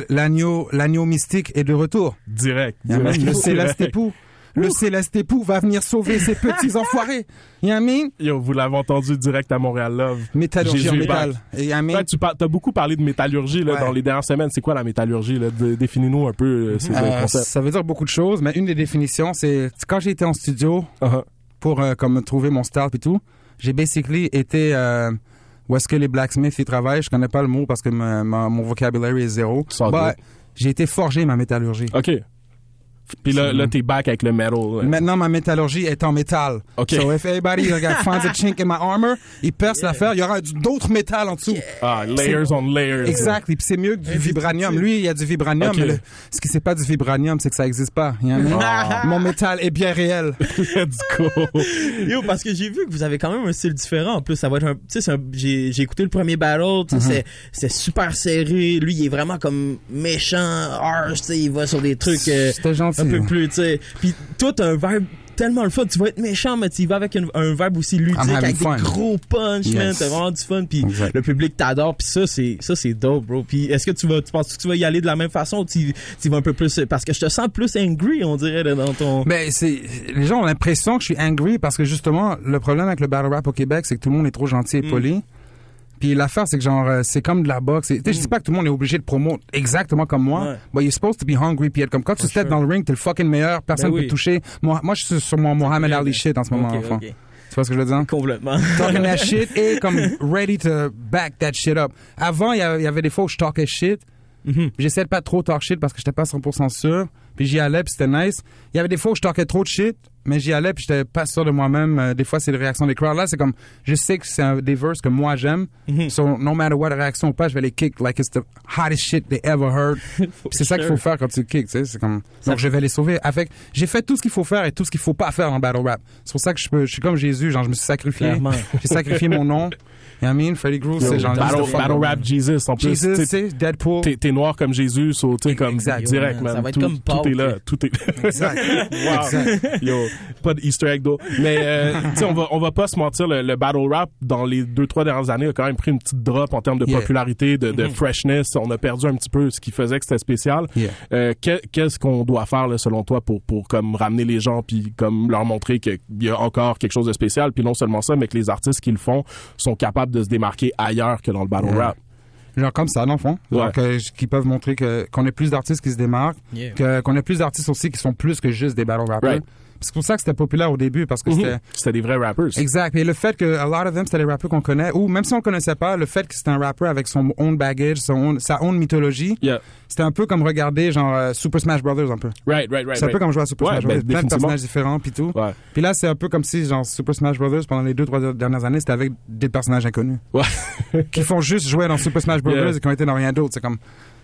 Speaker 16: L'agneau l'agneau mystique est de retour.
Speaker 6: direct. Direct.
Speaker 16: le céleste époux. Le céleste époux va venir sauver ces petits enfoirés. You know?
Speaker 6: Yo, vous l'avez entendu direct à Montréal Love.
Speaker 16: Métallurgie en métal. Et, mean-
Speaker 6: Ouais, tu as beaucoup parlé de métallurgie là,
Speaker 16: Ouais.
Speaker 6: dans les dernières semaines. C'est quoi la métallurgie? Là? De- Définis-nous un peu euh, ces
Speaker 16: Euh,
Speaker 6: concepts.
Speaker 16: ça veut dire beaucoup de choses, mais une des définitions, c'est quand j'ai été en studio pour euh, comme trouver mon style et tout, j'ai basically été euh, où est-ce que les blacksmiths ils travaillent? Je connais pas le mot parce que ma- ma- mon vocabulaire est zéro. Bah, j'ai été forgé ma métallurgie.
Speaker 6: OK. Puis là, là t'es back avec le metal. là.
Speaker 16: Maintenant, ma métallurgie est en métal.
Speaker 6: OK.
Speaker 16: So if anybody like, finds a chink in my armor, il perce l'affaire, il y aura d'autres métals en dessous.
Speaker 6: Ah, layers on layers.
Speaker 16: Exact. Et puis c'est mieux que du vibranium. Lui, il y a du vibranium.
Speaker 6: OK.
Speaker 16: mais le- ce qui c'est pas du vibranium, c'est que ça existe pas. You know?
Speaker 5: Ah.
Speaker 16: Mon métal est bien réel.
Speaker 6: Let's go.
Speaker 5: Yo, parce que j'ai vu que vous avez quand même un style différent. En plus, ça va être un, tu sais, un- j'ai, j'ai écouté le premier battle,
Speaker 16: Mhm.
Speaker 5: c'est, c'est super serré. Lui, il est vraiment comme méchant, harsh, tu sais, il va sur des trucs, euh,
Speaker 16: C'était gentil.
Speaker 5: Un peu plus, tu sais. Puis toi, t'as un verbe tellement le fun. Tu vas être méchant, mais tu y vas avec un, un verbe aussi ludique, avec
Speaker 16: fun.
Speaker 5: des gros punch, man.
Speaker 16: Yes.
Speaker 5: T'as vraiment du fun. Puis le public t'adore. Puis ça, c'est, ça, c'est dope, bro. Puis est-ce que tu vas, tu penses que tu vas y aller de la même façon ou tu, tu vas un peu plus, parce que je te sens plus angry, on dirait, dans ton...
Speaker 16: Ben, c'est, les gens ont l'impression que je suis angry parce que justement, le problème avec le battle rap au Québec, c'est que tout le monde est trop gentil et
Speaker 5: Mm.
Speaker 16: Puis l'affaire, c'est que genre, euh, c'est comme de la boxe. Tu sais, Je dis pas que tout le monde est obligé de promo exactement comme moi,
Speaker 5: Mm. Ouais.
Speaker 16: but you're supposed to be hungry. Puis être comme quand tu steps dans le ring, t'es le fucking meilleur, personne
Speaker 5: Ben
Speaker 16: peut te toucher. Moi, moi, je suis sur mon Mohamed Ali shit en ce moment,
Speaker 5: Ok,
Speaker 16: enfant.
Speaker 5: ok.
Speaker 16: Tu vois ce que je veux dire?
Speaker 5: Complètement.
Speaker 16: Talking that shit et comme ready to back that shit up. Avant, il y avait- des fois où je talkais shit.
Speaker 5: Mhm.
Speaker 16: J'essayais de pas trop talk shit parce que j'étais pas 100% sûr. Puis j'y allais, puis c'était nice. Il y avait des fois où je talkais trop de shit, mais j'y allais, puis j'étais pas sûr de moi-même. Euh, des fois, c'est les réactions des crowds. Là, c'est comme, je sais que c'est des verses que moi j'aime.
Speaker 5: Mhm.
Speaker 16: So, no matter what réaction ou pas, je vais les kick like it's the hottest shit they ever heard. C'est ça qu'il faut faire quand tu kick, tu sais. C'est comme, donc je vais les sauver. Avec, j'ai fait tout ce qu'il faut faire et tout ce qu'il faut pas faire dans battle rap. C'est pour ça que je peux, je suis comme Jésus, genre, je me suis sacrifié. J'ai sacrifié mon nom. You know what I mean? Freddie Groove, c'est genre,
Speaker 6: battle, battle rap Jesus en plus.
Speaker 16: Jesus,
Speaker 6: tu sais,
Speaker 16: tu sais, Deadpool.
Speaker 6: T'es, noir comme Jésus, so, t'es comme
Speaker 16: Exact.
Speaker 6: direct, man.
Speaker 5: ça va être
Speaker 6: tout,
Speaker 5: comme
Speaker 6: tout est là, tout est.
Speaker 16: Exact.
Speaker 6: wow.
Speaker 16: Exact.
Speaker 6: Yo, pas de Easter egg d'eau. Mais euh, tu sais, on va on va pas se mentir, le, le battle rap dans les deux trois dernières années a quand même pris une petite drop en termes de
Speaker 16: Yeah.
Speaker 6: popularité, de, de
Speaker 16: Mhm.
Speaker 6: freshness. On a perdu un petit peu ce qui faisait que c'était spécial.
Speaker 16: Yeah.
Speaker 6: Euh, que- Qu'est-ce qu'on doit faire là, selon toi pour pour comme ramener les gens puis comme leur montrer qu'il y a encore quelque chose de spécial? Puis non seulement ça mais que les artistes qui le font sont capables de se démarquer ailleurs que dans le battle
Speaker 16: Yeah.
Speaker 6: rap.
Speaker 16: Genre comme ça, dans le fond. Genre
Speaker 6: Ouais.
Speaker 16: que- qui peuvent montrer que qu'on ait plus d'artistes qui se démarquent,
Speaker 6: Yeah.
Speaker 16: que qu'on ait plus d'artistes aussi qui sont plus que juste des battle rappers.
Speaker 6: Right.
Speaker 16: C'est pour ça que c'était populaire au début parce que
Speaker 6: Mhm.
Speaker 16: c'était
Speaker 6: C'était des vrais rappers.
Speaker 16: Exact. Et le fait que a lot of them c'était les rappeurs qu'on connaît ou même si on connaissait pas, le fait que c'était un rappeur avec son own baggage, son own- sa own mythologie, c'était un peu comme regarder genre euh, Super Smash Brothers un peu.
Speaker 6: Right, right, right.
Speaker 16: C'est un peu comme jouer à Super
Speaker 6: Ouais,
Speaker 16: Smash
Speaker 6: ben,
Speaker 16: Brothers, plein de personnages différents puis tout. Puis là c'est un peu comme si genre Super Smash Brothers pendant les deux trois dernières années c'était avec des personnages inconnus. qui font juste jouer dans Super Smash Brothers
Speaker 6: Yeah.
Speaker 16: et qui ont été dans rien d'autre. C'est comme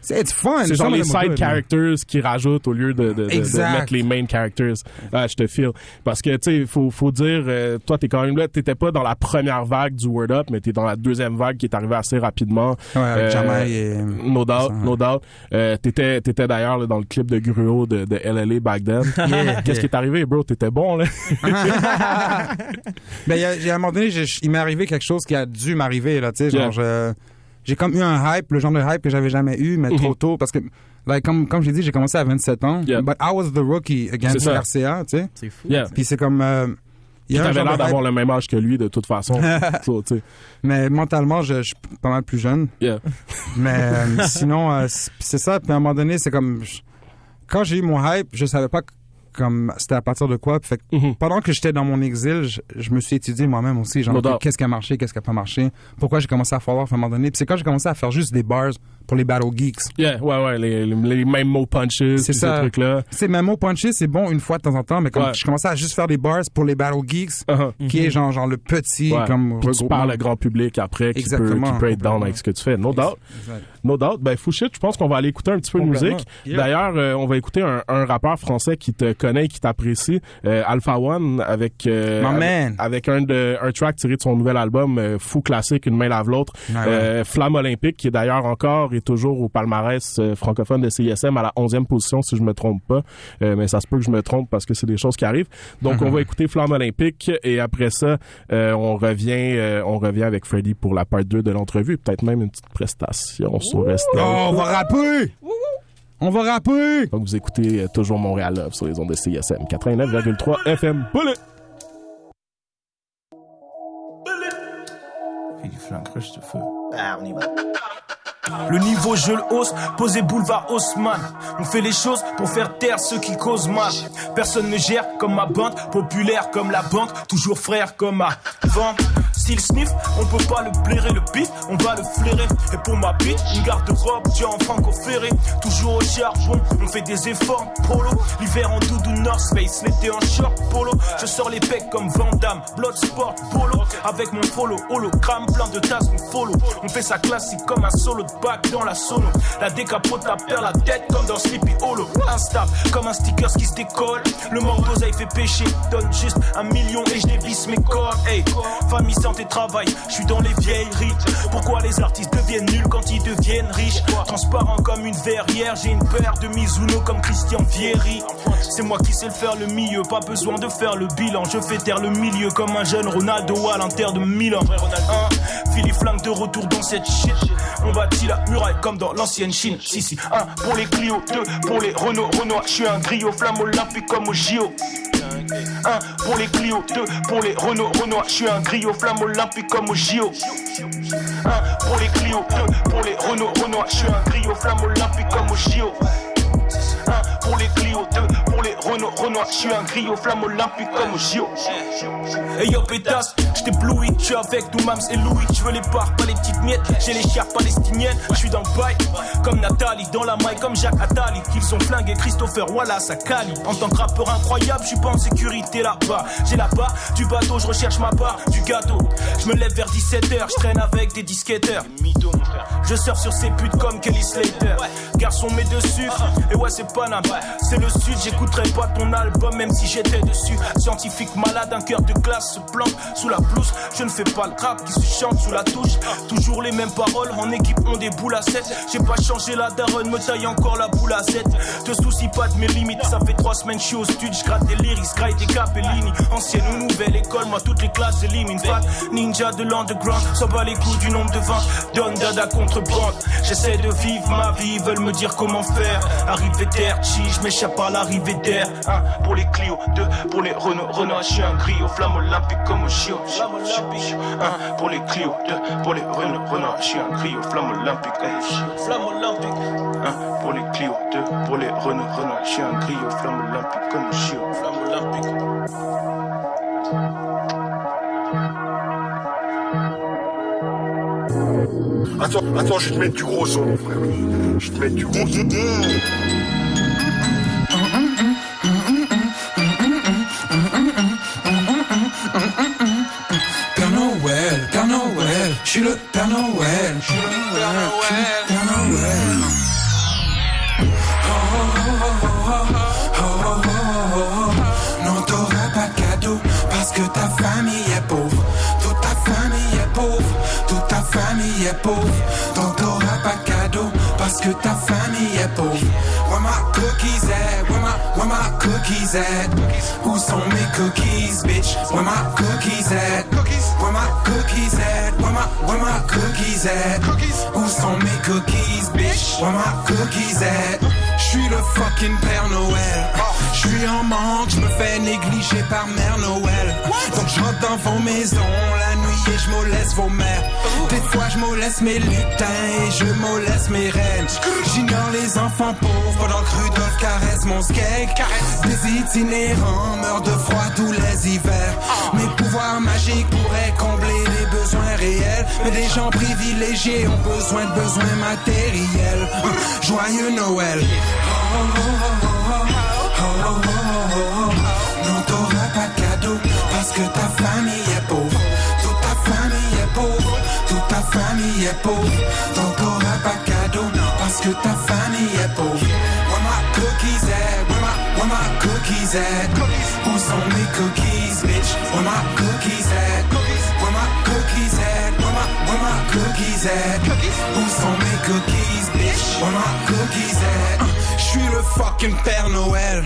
Speaker 16: it's fun.
Speaker 6: C'est genre les side
Speaker 16: good,
Speaker 6: characters qui rajoutent au lieu de, de, de- de
Speaker 16: Exact.
Speaker 6: mettre les main characters. Ah, je te feel. Parce que, tu sais, faut, faut dire, euh, toi, t'es quand même là, t'étais pas dans la première vague du Word Up, mais t'es dans la deuxième vague qui est arrivée assez rapidement.
Speaker 16: Ouais, avec Jamai et-
Speaker 6: No doubt, no doubt. Euh, t'étais, t'étais d'ailleurs dans le clip de Gruau de, de LLA back then.
Speaker 16: Yeah,
Speaker 6: Qu'est-ce
Speaker 16: yeah.
Speaker 6: qui est arrivé, bro? T'étais bon, là.
Speaker 16: Ben, il y a, il y a un moment donné, il m'est arrivé quelque chose qui a dû m'arriver, là, tu sais,
Speaker 6: Yeah.
Speaker 16: genre, je- j'ai comme eu un hype, le genre de hype que j'avais jamais eu, mais trop tôt, parce que, like, comme, comme j'ai dit, j'ai commencé à 27 ans, but I was the rookie against. RCA, tu sais.
Speaker 5: C'est fou.
Speaker 6: Yeah.
Speaker 16: Puis c'est comme, euh, il y a un
Speaker 6: t'avais
Speaker 16: genre
Speaker 6: l'air d'avoir le même âge que lui, de toute façon. So,
Speaker 16: mais mentalement, je, je suis pas mal plus jeune.
Speaker 6: Yeah.
Speaker 16: Mais euh, sinon, euh, c'est c'est ça, puis à un moment donné, c'est comme, je- quand j'ai eu mon hype, je savais pas comme c'était à partir de quoi? Puis Fait que
Speaker 6: Mm-hmm.
Speaker 16: pendant que j'étais dans mon exil, je, je me suis étudié moi-même aussi, genre qu'est-ce qui a marché, qu'est-ce qui a pas marché, pourquoi j'ai commencé à follow à un moment donné? Puis c'est quand j'ai commencé à faire juste des bars pour les battle geeks.
Speaker 6: Yeah, ouais, ouais, les, les, les mêmes mots punches,
Speaker 16: C'est
Speaker 6: ces trucs-là.
Speaker 16: C'est même mot punché, c'est bon une fois de temps en temps, mais comme
Speaker 6: Ouais.
Speaker 16: je commençais à juste faire des bars pour les battle geeks, qui est genre genre le petit
Speaker 6: Uh-huh. Ouais.
Speaker 16: comme
Speaker 6: Puis tu parles au grand public après qui peut,
Speaker 16: Exactement.
Speaker 6: qui peut être down avec ce que tu fais. No doubt.
Speaker 16: Exact.
Speaker 6: No doubt. Ben, Fouchit, je pense qu'on va aller écouter un petit peu de musique.
Speaker 16: Yeah.
Speaker 6: D'ailleurs, euh, on va écouter un, un rappeur français qui te connaît et qui t'apprécie, euh, Alpha One, avec, euh, avec,
Speaker 16: man.
Speaker 6: avec un, de, un track tiré de son nouvel album, euh, Fou Classique, Une main lave l'autre.
Speaker 16: Ouais,
Speaker 6: Euh, Flamme Olympique, qui est d'ailleurs encore toujours au palmarès euh, francophone de CISM à la 11e position, si je me trompe pas. Euh, mais ça se peut que je me trompe parce que c'est des choses qui arrivent. Donc, on va écouter Flamme Olympique et après ça, euh, on revient euh, on revient avec Freddy pour la part 2 de l'entrevue. Peut-être même une petite prestation sur Estelle.
Speaker 16: Oh, on va rapper! On va rapper!
Speaker 6: Donc, vous écoutez euh, toujours Montréal Love sur les ondes de CISM 89,3 FM. Bullet!
Speaker 17: Fais du feu. Ah, on y va. Le niveau je le hausse, posé boulevard Haussmann. On fait les choses pour faire taire ceux qui causent mal. Personne ne gère comme ma bande, populaire comme la banque, toujours frère comme avant. S'il sniff, on peut pas le blairer le pif, on va le flairer. Et pour ma bite, une garde-robe, tiens en franco ferré. Toujours au charbon, on fait des efforts polo. L'hiver en doudou North Face, l'été en short polo. Je sors les pecs comme Van Damme, Bloodsport polo. Avec mon follow, hologramme, plein de tasses, on follow. On fait ça classique comme un solo dans la sono. La décapote perd la tête comme dans Sleepy Hollow. Instable comme un sticker qui se décolle. Le manque d'oseille fait pécher. Donne juste un million et je dévisse mes cordes. Hey, famille, santé, travail. Je suis dans les vieilleries. Pourquoi les artistes deviennent nuls quand ils deviennent riches? Transparent comme une verrière. J'ai une paire de Mizuno comme Christian Vieri. C'est moi qui sais le faire le milieu. Pas besoin de faire le bilan. Je fais taire le milieu comme un jeune Ronaldo à l'Inter de Milan. Un, Philippe Flingue de retour dans cette shit. On bâtit la muraille comme dans l'ancienne Chine. Si, si, un pour les Clio, deux pour les Renault, Renoir. Je suis un griot, flamme olympique comme au JO. Un pour les Clio, deux pour les Renault, Renoir. Je suis un griot, flamme olympique comme au JO. Un pour les Clio, deux pour les Renault, Renoir. Je suis un griot, flamme olympique comme au JO. Les Clio, deux pour les Renault, Renoir. Je suis un griot, flamme olympique comme JO. Hey yo pétasse, j't'éblouis, j'suis avec Doumams et Louis, je veux les parts, pas les petites miettes, j'ai les chars palestiniennes, j'suis dans le bail, comme Nathalie, dans la maille comme Jacques Attali, qu'ils ont flingué Christopher Wallace à Cali. En tant que rappeur incroyable, j'suis pas en sécurité là-bas, j'ai part du bateau, je recherche ma part du gâteau. Je me lève vers 17h, je traîne avec des disquetteurs. Je surfe sur ces putes comme Kelly Slater. Garçon met de sucre, et ouais c'est Paname, c'est le sud, j'écouterai pas ton album, même si j'étais dessus. Scientifique malade, un cœur de glace se plante sous la blouse. Je ne fais pas le rap qui se chante sous la touche. Toujours les mêmes paroles, en équipe on des boules à 7. J'ai pas changé la daronne, me taille encore la boule à 7. Te soucie pas de mes limites, ça fait trois semaines je suis au studio. Je gratte des lyrics, graille des capellini. Ancienne ou nouvelle école, moi toutes les classes j'élimine. Fat, ninja de l'underground, ça bat les coups du nombre de ventes. Donne dada contre bande. J'essaie de vivre ma vie, veulent me dire comment faire. Arrivé chi, je m'échappe à l'arrivée d'air. Un pour les Clio, deux pour les Renault, Renault, je suis un gris aux flammes olympiques comme au chio. Un pour les Clio, deux pour les Renault, Renault, je suis un gris aux flammes olympiques comme au chio. Flamme olympique. Un pour les Clio, deux pour les Renault, Renault, je suis un gris aux flammes olympiques comme au chio. Flamme olympique.
Speaker 7: Attends, attends, je vais te mettre du gros son, mon frère. Je vais te mettre du gros son.
Speaker 16: Suis le Père Noël, je suis le Père Noël, Père Noël. Non, t'auras pas de cadeau parce que ta famille est pauvre. Toute ta famille est pauvre, toute ta famille est pauvre. Donc t'auras pas de parce que ta famille est pauvre. Where my cookies at? Where my, where my cookies at? Où sont mes cookies, bitch? Where my cookies at? Where my cookies at? Where my, where my cookies at? Où sont mes cookies, bitch? Where my cookies at? J'suis le fucking Père Noël. J'suis en manque, j'me fais négliger par Mère Noël. Donc j'entre dans vos maisons la nuit et je moleste vos mères. Des fois je moleste mes lutins et je moleste mes reines. J'ignore les enfants pauvres pendant que Rudolph caresse mon skeg. Des itinérants meurent de froid tous les hivers. Mes pouvoirs magiques pourraient combler mais des gens privilégiés ont besoin de besoins matériels. Hein, joyeux Noël. Non, t'auras pas cadeau parce que ta famille est pauvre. Toute ta famille est pauvre. Toute ta famille est pauvre. Donc t'auras pas cadeau parce que ta famille est pauvre. Where my cookies at? Where cookies at? Où sont mes cookies, bitch? Where my cookies cookies at? Cookies? Cookies. Where my cookies at? Je suis le fucking Père Noël.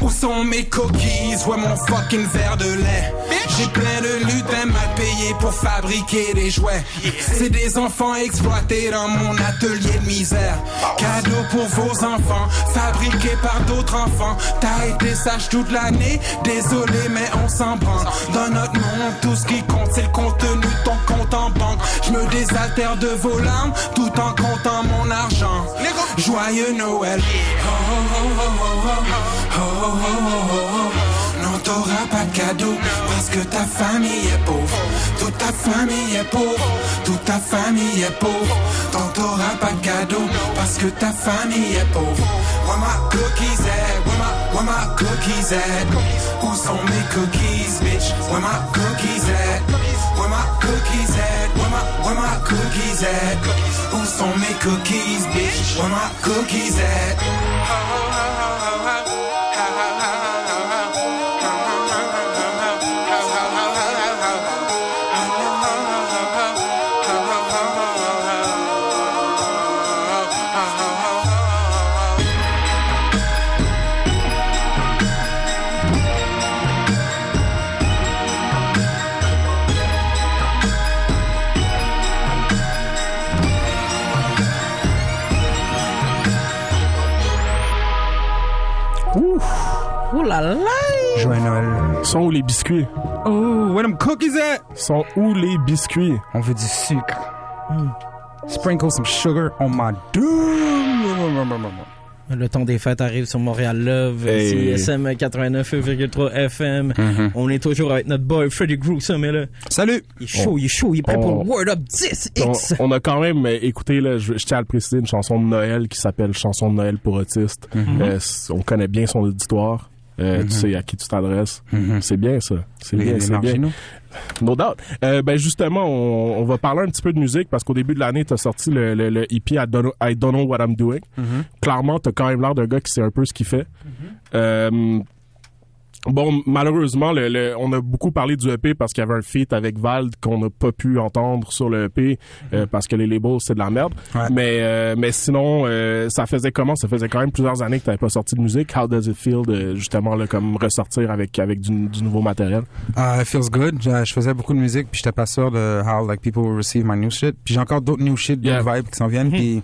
Speaker 16: Où sont mes cookies? Ouais, mon fucking verre de lait. J'ai plein de lutins mal payés pour fabriquer des jouets. C'est des enfants exploités dans mon atelier de misère. Cadeau pour vos enfants, fabriqués par d'autres enfants. T'as été sage toute l'année, désolé, mais on s'en branle. Dans notre monde, tout ce qui compte, c'est le contenu de ton compte en banque. Je me désaltère de vos larmes, tout en comptant mon argent chant Joyeux Noël. Oh oh oh, oh, oh, oh, Non t'auras pas de cadeau Parce que ta famille est pauvre. Toute ta famille est pauvre. Toute ta famille est pauvre. T'en t'auras pas de cadeau Parce que ta famille est pauvre. Where my cookies at Where my, where my cookies at Où sont mes cookies bitch? Where my cookies at Where my cookies at Where my, where my cookies at où sont mes cookies, bitch? Where my cookies at?
Speaker 6: Sont où les biscuits?
Speaker 18: Oh, where them cookies at?
Speaker 6: Sont où les biscuits?
Speaker 18: On veut du sucre. Mm. Sprinkle some sugar on my doom.
Speaker 5: Le temps des fêtes arrive sur Montréal Love,
Speaker 6: Hey.
Speaker 5: CSM 89,3 FM.
Speaker 6: Mhm.
Speaker 5: On est toujours avec notre boy Freddy Gruesome, est là.
Speaker 18: Salut!
Speaker 5: Il est chaud, il est chaud, il est prêt pour le Word Up 10X.
Speaker 6: On, on a quand même écouté, là, je, je tiens à le préciser, une chanson de Noël qui s'appelle Chanson de Noël pour autistes.
Speaker 5: Mhm.
Speaker 6: Euh, on connaît bien son auditoire. Euh,
Speaker 16: Mhm.
Speaker 6: Tu sais à qui tu t'adresses.
Speaker 16: Mhm.
Speaker 6: C'est bien ça. C'est bien, c'est bien. No doubt. Euh, ben justement, on, on va parler un petit peu de musique parce qu'au début de l'année, tu as sorti le, le, le EP I Don't, Know, I Don't Know What I'm Doing.
Speaker 16: Mhm.
Speaker 6: Clairement, tu as quand même l'air d'un gars qui sait un peu ce qu'il fait. Euh, Bon, malheureusement, le, le- on a beaucoup parlé du EP parce qu'il y avait un feat avec Vald qu'on n'a pas pu entendre sur le EP euh, parce que les labels, c'est de la merde. Mais, euh, mais sinon, euh, ça faisait comment? Ça faisait quand même plusieurs années que tu n'avais pas sorti de musique. How does it feel de justement là, comme ressortir avec, avec du, du nouveau matériel?
Speaker 16: Uh, it feels good. Je, je faisais beaucoup de musique, puis j'étais pas sûr de how like people will receive my new shit. Puis j'ai encore d'autres new shit, d'autres vibes qui s'en viennent. Puis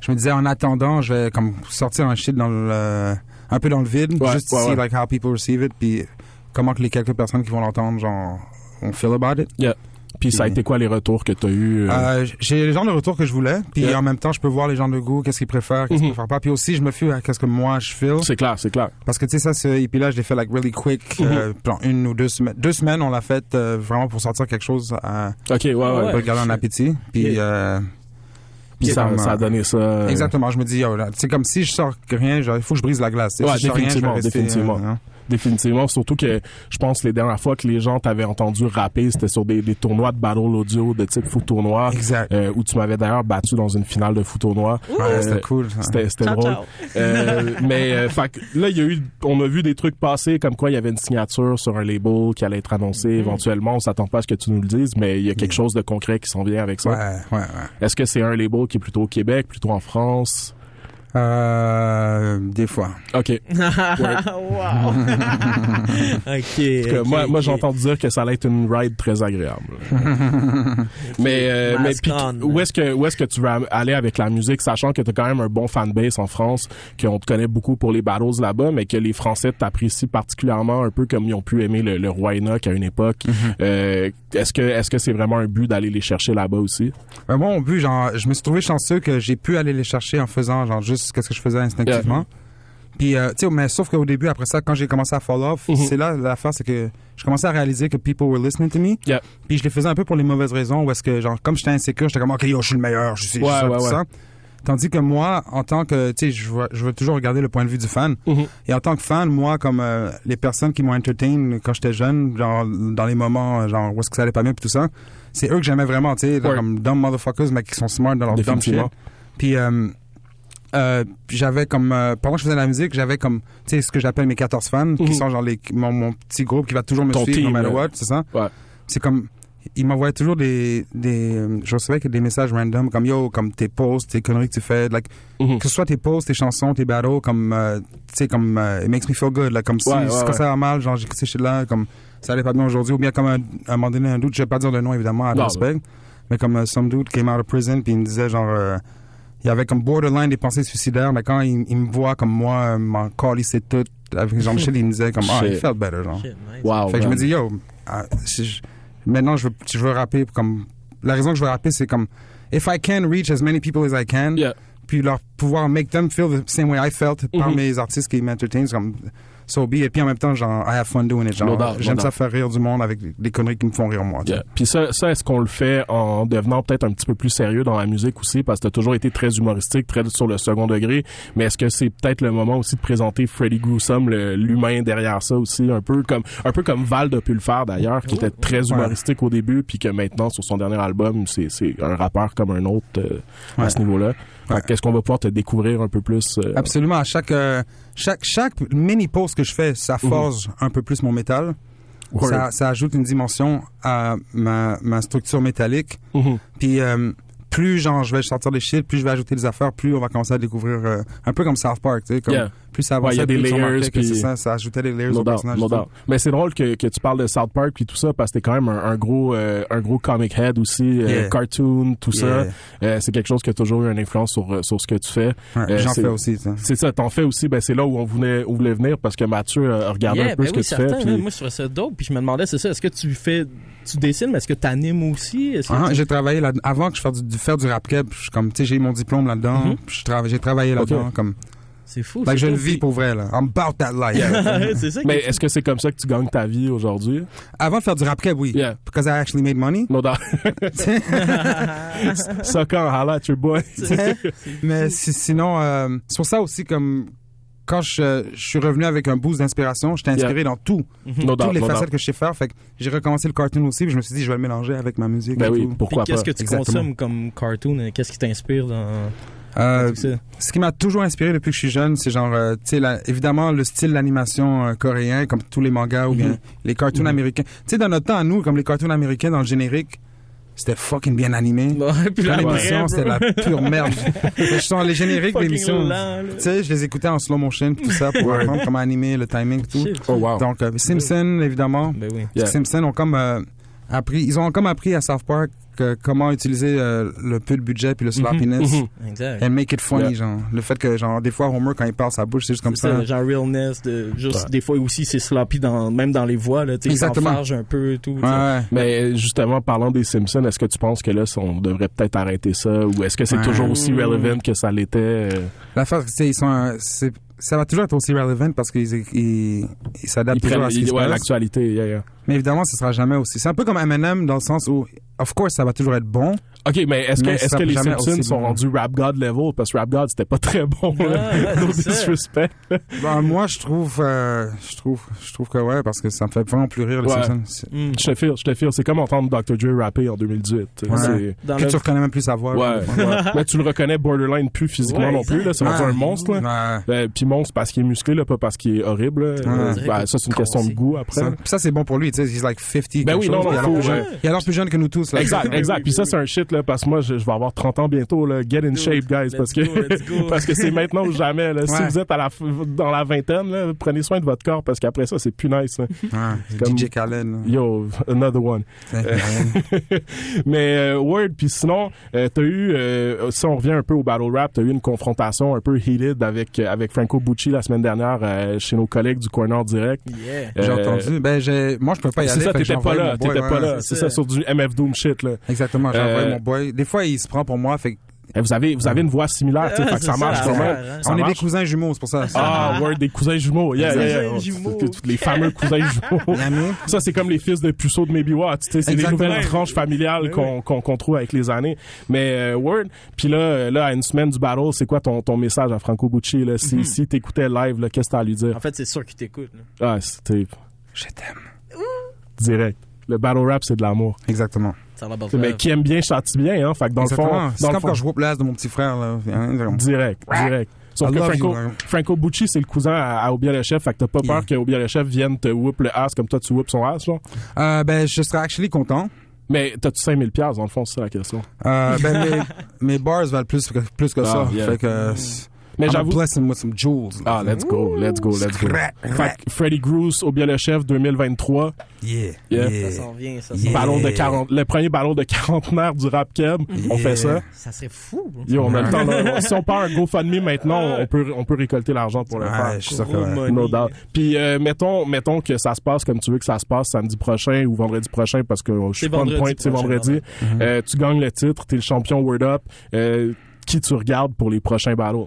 Speaker 16: je me disais en attendant, je vais comme sortir un shit dans le un peu dans le vide,
Speaker 6: Ouais,
Speaker 16: juste
Speaker 6: ouais,
Speaker 16: see
Speaker 6: ouais.
Speaker 16: like how people receive it, puis comment que les quelques personnes qui vont l'entendre, genre, on feel about it.
Speaker 6: Yeah. Puis ça a été quoi les retours que tu as eu?
Speaker 16: Euh, j'ai les genres de retours que je voulais, puis
Speaker 6: Yeah.
Speaker 16: en même temps, je peux voir les gens de goût, qu'est-ce qu'ils préfèrent, qu'est-ce qu'ils
Speaker 6: Mhm.
Speaker 16: préfèrent pas. Puis aussi, je me fie à qu'est-ce que moi je feel.
Speaker 6: C'est clair, c'est clair.
Speaker 16: Parce que tu sais ça, ce EP là, je l'ai fait like really quick, euh, pendant une ou deux semaines. Deux semaines, on l'a fait euh, vraiment pour sortir quelque chose à,
Speaker 6: Ok, ouais, ouais.
Speaker 16: pour garder un appétit. Puis euh,
Speaker 6: Puis ça, ça a donné ça. euh,
Speaker 16: Exactement, je me dis, là, c'est comme si je sors rien, il faut que je brise la glace.
Speaker 6: Ouais,
Speaker 16: si je sors rien, je vais
Speaker 6: définitivement,
Speaker 16: rester,
Speaker 6: définitivement.
Speaker 16: euh, hein.
Speaker 6: Définitivement, surtout que je pense que les dernières fois que les gens t'avaient entendu rapper, c'était sur des, des tournois de battle audio de type foot tournoi.
Speaker 16: Exact.
Speaker 6: Euh, où tu m'avais d'ailleurs battu dans une finale de foot tournoi.
Speaker 16: Ouais, c'était cool.
Speaker 6: C'était, drôle.
Speaker 16: ciao.
Speaker 6: Euh, mais euh, fait que là, il y a eu, on a vu des trucs passer comme quoi il y avait une signature sur un label qui allait être annoncé
Speaker 16: Mm-hmm.
Speaker 6: éventuellement. On s'attend pas à ce que tu nous le dises, mais il y a quelque chose de concret qui s'en vient avec ça.
Speaker 16: Ouais, ouais, ouais.
Speaker 6: Est-ce que c'est un label qui est plutôt au Québec, plutôt en France?
Speaker 16: Euh, des fois.
Speaker 6: OK.
Speaker 5: wow.
Speaker 6: que moi, moi entendu dire que ça allait être une ride très agréable. mais euh, mais où est-ce que où est-ce que tu vas aller avec la musique, sachant que tu as quand même un bon fanbase en France, qu'on te connaît beaucoup pour les battles là-bas, mais que les Français t'apprécient particulièrement un peu comme ils ont pu aimer le, le roi Enoch à une époque. Euh, est-ce que est-ce que c'est vraiment un but d'aller les chercher là-bas aussi?
Speaker 16: Ben, moi, au but, genre, je me suis trouvé chanceux que j'ai pu aller les chercher en faisant, genre, juste ce que je faisais instinctivement. Puis, euh, tu sais, mais sauf qu'au début, après ça, quand j'ai commencé à fall off,
Speaker 6: Mhm.
Speaker 16: c'est là l'affaire, c'est que je commençais à réaliser que people were listening to me. Puis je les faisais un peu pour les mauvaises raisons, où est-ce que, genre, comme j'étais insécure, j'étais comme, OK, yo, je suis le meilleur, je suis
Speaker 6: Ouais, ouais,
Speaker 16: tout
Speaker 6: ouais.
Speaker 16: ça. Tandis que moi, en tant que, tu sais, je veux, je veux toujours regarder le point de vue du fan.
Speaker 6: Mhm.
Speaker 16: Et en tant que fan, moi, comme euh, les personnes qui m'ont entertain quand j'étais jeune, genre, dans les moments, genre, où est-ce que ça allait pas bien, puis tout ça, c'est eux que j'aimais vraiment, tu sais,
Speaker 6: Ouais.
Speaker 16: comme dumb motherfuckers, mais qui sont smart dans leur dumb shit. Puis, euh, euh, j'avais comme euh, pendant que je faisais de la musique j'avais comme tu sais ce que j'appelle mes 14 fans
Speaker 6: Mhm.
Speaker 16: qui sont genre les mon, mon petit groupe qui va toujours me
Speaker 6: Ton
Speaker 16: suivre no
Speaker 6: team,
Speaker 16: matter
Speaker 6: là.
Speaker 16: what c'est ça?
Speaker 6: Ouais.
Speaker 16: c'est comme ils m'envoyaient toujours des des euh, je recevais que des messages random comme yo comme tes posts tes conneries que tu fais like
Speaker 6: Mhm.
Speaker 16: que ce soit tes posts tes chansons tes battles comme euh, tu sais comme it makes me feel good là comme si
Speaker 6: Ouais, ouais,
Speaker 16: quand ça va mal genre j'écoute ces shit là comme ça allait pas bien aujourd'hui ou bien comme un, à un moment donné un doute je vais pas dire le nom évidemment à
Speaker 6: Non,
Speaker 16: respect mais comme some dude came out of prison puis il me disait genre il y avait comme borderline des pensées suicidaires mais quand il, il me voit comme moi euh, m'en calisser tout avec shit il me disait comme ah
Speaker 6: Shit.
Speaker 16: il felt better genre
Speaker 5: Shit, nice.
Speaker 6: Wow.
Speaker 16: fait que je me dis yo ah, maintenant je veux je veux rapper comme la raison que je veux rapper c'est comme if I can reach as many people as I can
Speaker 6: Yeah.
Speaker 16: puis leur pouvoir make them feel the same way I felt par
Speaker 6: Mhm.
Speaker 16: mes artistes qui m'entertainent c'est comme so be it puis en même temps genre I have fun doing it genre
Speaker 6: No doubt, no
Speaker 16: j'aime ça faire rire du monde avec des conneries qui me font rire moi.
Speaker 6: Yeah. Puis ça, ça est-ce qu'on le fait en devenant peut-être un petit peu plus sérieux dans la musique aussi, parce que t'as toujours été très humoristique, très sur le second degré. Mais est-ce que c'est peut-être le moment aussi de présenter Freddy Gruesome, l'humain derrière ça aussi, un peu comme un peu comme Val a pu le faire d'ailleurs, qui était très humoristique au début, puis que maintenant sur son dernier album, c'est un rappeur comme un autre euh, à ce niveau-là. Qu'est-ce qu'on va pouvoir te découvrir un peu plus euh,
Speaker 16: Absolument. À chaque, euh, chaque, chaque mini pause que je fais, ça forge un peu plus mon métal. Ça, ça ajoute une dimension à ma, ma structure métallique. Puis euh, plus genre je vais sortir des shit, plus je vais ajouter des affaires, plus on va commencer à découvrir un peu comme South Park, tu sais, comme
Speaker 6: Yeah.
Speaker 16: Plus ça
Speaker 6: Ouais, il y a
Speaker 16: avançait,
Speaker 6: des
Speaker 16: plus on
Speaker 6: layers, puis-
Speaker 16: c'est ça, ça ajoutait des layers
Speaker 6: No
Speaker 16: au
Speaker 6: doubt,
Speaker 16: personnage.
Speaker 6: no. Mais c'est drôle que, que tu parles de South Park puis tout ça parce que t'es quand même un, un gros euh, un gros comic head aussi, euh, cartoon, tout ça. Euh, c'est quelque chose qui a toujours eu une influence sur sur ce que tu fais.
Speaker 16: Ouais,
Speaker 6: Euh,
Speaker 16: J'en fais aussi, ça.
Speaker 6: C'est ça, t'en fais aussi. Ben c'est là où on voulait on voulait venir parce que Mathieu a regardé
Speaker 5: Yeah,
Speaker 6: un peu
Speaker 5: ben
Speaker 6: ce que
Speaker 5: oui,
Speaker 6: tu
Speaker 5: certain,
Speaker 6: fais. puis-
Speaker 5: Moi, je trouvais ça dope. Puis je me demandais, c'est ça, est-ce que tu fais, tu dessines, mais est-ce que tu animes aussi?
Speaker 16: Ah,
Speaker 5: tu-
Speaker 16: j'ai travaillé là avant que je fasse du, du- faire du rap je suis comme tu sais j'ai mon diplôme là-dedans,
Speaker 5: Mhm.
Speaker 16: j'ai travaillé là-dedans comme
Speaker 5: C'est fou.
Speaker 16: Like,
Speaker 5: c'est
Speaker 16: je le vis pour vrai là. I'm about that life.
Speaker 5: c'est ça
Speaker 6: Mais
Speaker 5: est-
Speaker 6: est-ce que c'est comme ça que tu gagnes ta vie aujourd'hui?
Speaker 16: Avant de faire du rap oui.
Speaker 6: Yeah.
Speaker 16: Because I actually made money.
Speaker 6: No doubt. quand holla at your boy.
Speaker 16: mais si- sinon, euh, c'est pour ça aussi comme quand je, je suis revenu avec un boost d'inspiration, j'étais inspiré
Speaker 6: Yeah.
Speaker 16: dans tout.
Speaker 6: Mhm.
Speaker 16: Toutes
Speaker 6: No doubt,
Speaker 16: les
Speaker 6: no
Speaker 16: facettes
Speaker 6: doubt.
Speaker 16: que je sais faire. Fait que j'ai recommencé le cartoon aussi, puis je me suis dit, je vais le mélanger avec ma musique.
Speaker 6: Ben
Speaker 16: et
Speaker 6: oui,
Speaker 16: tout.
Speaker 6: pourquoi
Speaker 5: qu'est-ce que tu
Speaker 16: Exactement.
Speaker 5: consommes comme cartoon? Qu'est-ce qui t'inspire dans...
Speaker 16: Euh, ce qui m'a toujours inspiré depuis que je suis jeune, c'est genre, euh, tu sais, évidemment, le style d'animation euh, coréen, comme tous les mangas ou bien
Speaker 5: Mhm.
Speaker 16: les cartoons
Speaker 5: Mhm.
Speaker 16: américains. Tu sais, dans notre temps, nous, comme les cartoons américains dans le générique, c'était fucking bien animé.
Speaker 5: là,
Speaker 16: L'émission, c'était la pure merde. je sens les génériques
Speaker 5: là.
Speaker 16: Tu sais, je les écoutais en slow motion, tout ça, pour
Speaker 6: Ouais.
Speaker 16: apprendre comment animer, le timing, et tout.
Speaker 6: Oh, wow.
Speaker 16: Donc, Simpson, évidemment.
Speaker 5: Ben oui.
Speaker 16: Simpson ont comme appris, ils ont comme appris à South Park que comment utiliser euh, le peu de budget puis le sloppiness
Speaker 5: Mhm. Exact.
Speaker 16: and make it funny,
Speaker 5: Yeah.
Speaker 16: genre. Le fait que, genre, des fois, Homer, quand il parle sa bouche, c'est juste comme ça.
Speaker 5: ça, genre realness, de, juste
Speaker 16: Ouais.
Speaker 5: des fois aussi c'est sloppy dans, même dans les voix, là, tu sais, ils un peu, tout. tu sais.
Speaker 6: Mais justement, parlant des Simpsons, est-ce que tu penses que là, on devrait peut-être arrêter ça ou est-ce que c'est
Speaker 16: Ouais.
Speaker 6: toujours aussi relevant que ça l'était? euh?
Speaker 16: L'affaire, c'est qu'ils sont, un- ça va toujours être aussi relevant parce qu'ils ils, ils s'adaptent
Speaker 6: Ils
Speaker 16: toujours à ce qui se
Speaker 6: ouais,
Speaker 16: passe.
Speaker 6: l'actualité. yeah, yeah.
Speaker 16: Mais évidemment, ce sera jamais aussi. C'est un peu comme Eminem dans le sens où, of course, ça va toujours être bon.
Speaker 6: OK, mais est-ce que,
Speaker 16: Mais
Speaker 6: les Simpsons sont
Speaker 16: bon.
Speaker 6: rendus Rap God level? Parce que Rap God, c'était pas très bon.
Speaker 16: ouais,
Speaker 6: no disrespect.
Speaker 16: Ben, moi, je trouve, euh, je trouve, je trouve que ouais, parce que ça me fait vraiment plus rire, les
Speaker 6: Ouais.
Speaker 16: Simpsons. C'est-
Speaker 6: Je te file, je te file. C'est comme entendre Dr. Dre rapper en 2018. tu sais.
Speaker 16: Ouais. Puis tu reconnais même plus sa voix.
Speaker 6: Ouais,
Speaker 16: là.
Speaker 6: ouais. mais tu le reconnais borderline plus physiquement
Speaker 16: Ouais,
Speaker 6: non plus. là. C'est rendu
Speaker 16: exact.
Speaker 6: un monstre. Là. Ben, puis monstre parce qu'il est musclé, là, pas parce qu'il est horrible. ben, ça, c'est une question de goût après.
Speaker 16: Ça, c'est bon pour lui, tu sais, he's like 50
Speaker 6: Ben oui, non,
Speaker 16: il a l'air plus jeune que nous tous. Là.
Speaker 6: Exact, exact. Puis ça, c'est un shit, là, parce que moi, je, je vais avoir 30 ans bientôt, là. Get in shape, guys, parce que,
Speaker 5: go,
Speaker 6: parce que c'est maintenant ou jamais, là. Si vous êtes à la, dans la vingtaine, là, prenez soin de votre corps, parce qu'après ça, c'est plus nice, là.
Speaker 16: Ouais,
Speaker 6: Comme-
Speaker 16: DJ Khaled. là.
Speaker 6: Yo, another one. Mais euh, Word, puis sinon, euh, t'as eu, euh, si on revient un peu au battle rap, t'as eu une confrontation un peu heated avec euh, avec Franco Bucci la semaine dernière euh, chez nos collègues du Corner Direct.
Speaker 5: Yeah.
Speaker 16: J'ai entendu. Ben, moi, je peux pas y
Speaker 6: c'est
Speaker 16: aller.
Speaker 6: ça,
Speaker 16: que j'ai
Speaker 6: t'étais pas là, t'étais pas là. C'est ça, sur du MF Doom shit, là.
Speaker 16: Exactement, j'ai
Speaker 6: Euh,
Speaker 16: mon boy. Des fois, il se prend pour moi, fait
Speaker 6: Eh, Vous avez, vous avez une voix similaire, tu sais,
Speaker 16: Ouais,
Speaker 6: ça
Speaker 16: c'est
Speaker 6: marche
Speaker 16: ça,
Speaker 6: quand
Speaker 16: ouais,
Speaker 6: même.
Speaker 16: ouais.
Speaker 6: Ça
Speaker 16: On est des cousins jumeaux, c'est pour ça.
Speaker 6: Ah, word, des cousins jumeaux. Yeah, yeah, yeah.
Speaker 16: Cousins jumeaux.
Speaker 6: Tous les fameux cousins jumeaux. Ça, c'est comme les fils de puceaux de Maybe What. tu sais, C'est les
Speaker 16: Exactement.
Speaker 6: nouvelles tranches familiales
Speaker 16: Ben
Speaker 6: qu'on qu'on trouve avec les années. Mais, euh, word. Puis là, là, à une semaine du battle, c'est quoi ton, ton message à Franco Bucci, là? Si,
Speaker 5: Mhm.
Speaker 6: si t'écoutais live, qu'est-ce que t'as à lui dire?
Speaker 5: En fait, c'est sûr qu'ils t'écoutent. là.
Speaker 6: Ah, c'était
Speaker 16: Je t'aime.
Speaker 6: direct. Le battle rap, c'est de l'amour.
Speaker 16: Exactement.
Speaker 6: Mais qui aime bien châtie bien, hein. Fait que dans le fond.
Speaker 16: C'est comme
Speaker 6: fond,
Speaker 16: quand je whoop l'as de mon petit frère, là. Hein,
Speaker 6: Direct, direct. Sauf
Speaker 16: I
Speaker 6: que Franco,
Speaker 16: you.
Speaker 6: Franco Bucci, c'est le cousin à, à Obia le chef, fait que t'as pas
Speaker 16: Yeah.
Speaker 6: peur que Obia le chef vienne te whoop le ass comme toi tu whoop son ass, genre?
Speaker 16: Euh, ben, je serais actually content.
Speaker 6: Mais t'as-tu 5000 piastres, dans le fond, c'est ça la question.
Speaker 16: Euh, ben, mes, mes bars valent plus que, plus que
Speaker 6: Ah,
Speaker 16: ça.
Speaker 6: yeah.
Speaker 16: Fait que,
Speaker 6: Mais
Speaker 16: I'm
Speaker 6: j'avoue-
Speaker 16: a blessing with some jewels.
Speaker 6: Ah, let's go, let's go, let's go. Fait que Freddy Groose, Obia le chef 2023.
Speaker 16: Yeah.
Speaker 6: Yeah.
Speaker 16: yeah.
Speaker 5: Ça s'en vient, ça
Speaker 16: Yeah.
Speaker 5: s'en
Speaker 6: Ballon de
Speaker 5: vient.
Speaker 6: 40, le premier ballon de quarantenaire du rap keb. On fait ça.
Speaker 5: Ça serait fou. bro.
Speaker 6: Yo, on a le temps, là. Si on part un GoFundMe maintenant, on peut, on peut récolter l'argent pour le faire.
Speaker 16: je suis
Speaker 5: money.
Speaker 6: No doubt. Puis, euh, mettons, mettons que ça se passe comme tu veux que ça se passe samedi prochain ou vendredi prochain parce que je suis pas
Speaker 5: vendredi
Speaker 6: pointe, c'est vendredi.
Speaker 5: pardon.
Speaker 6: Euh, tu gagnes le titre, t'es le champion Word Up. Euh, qui tu regardes pour les prochains battles?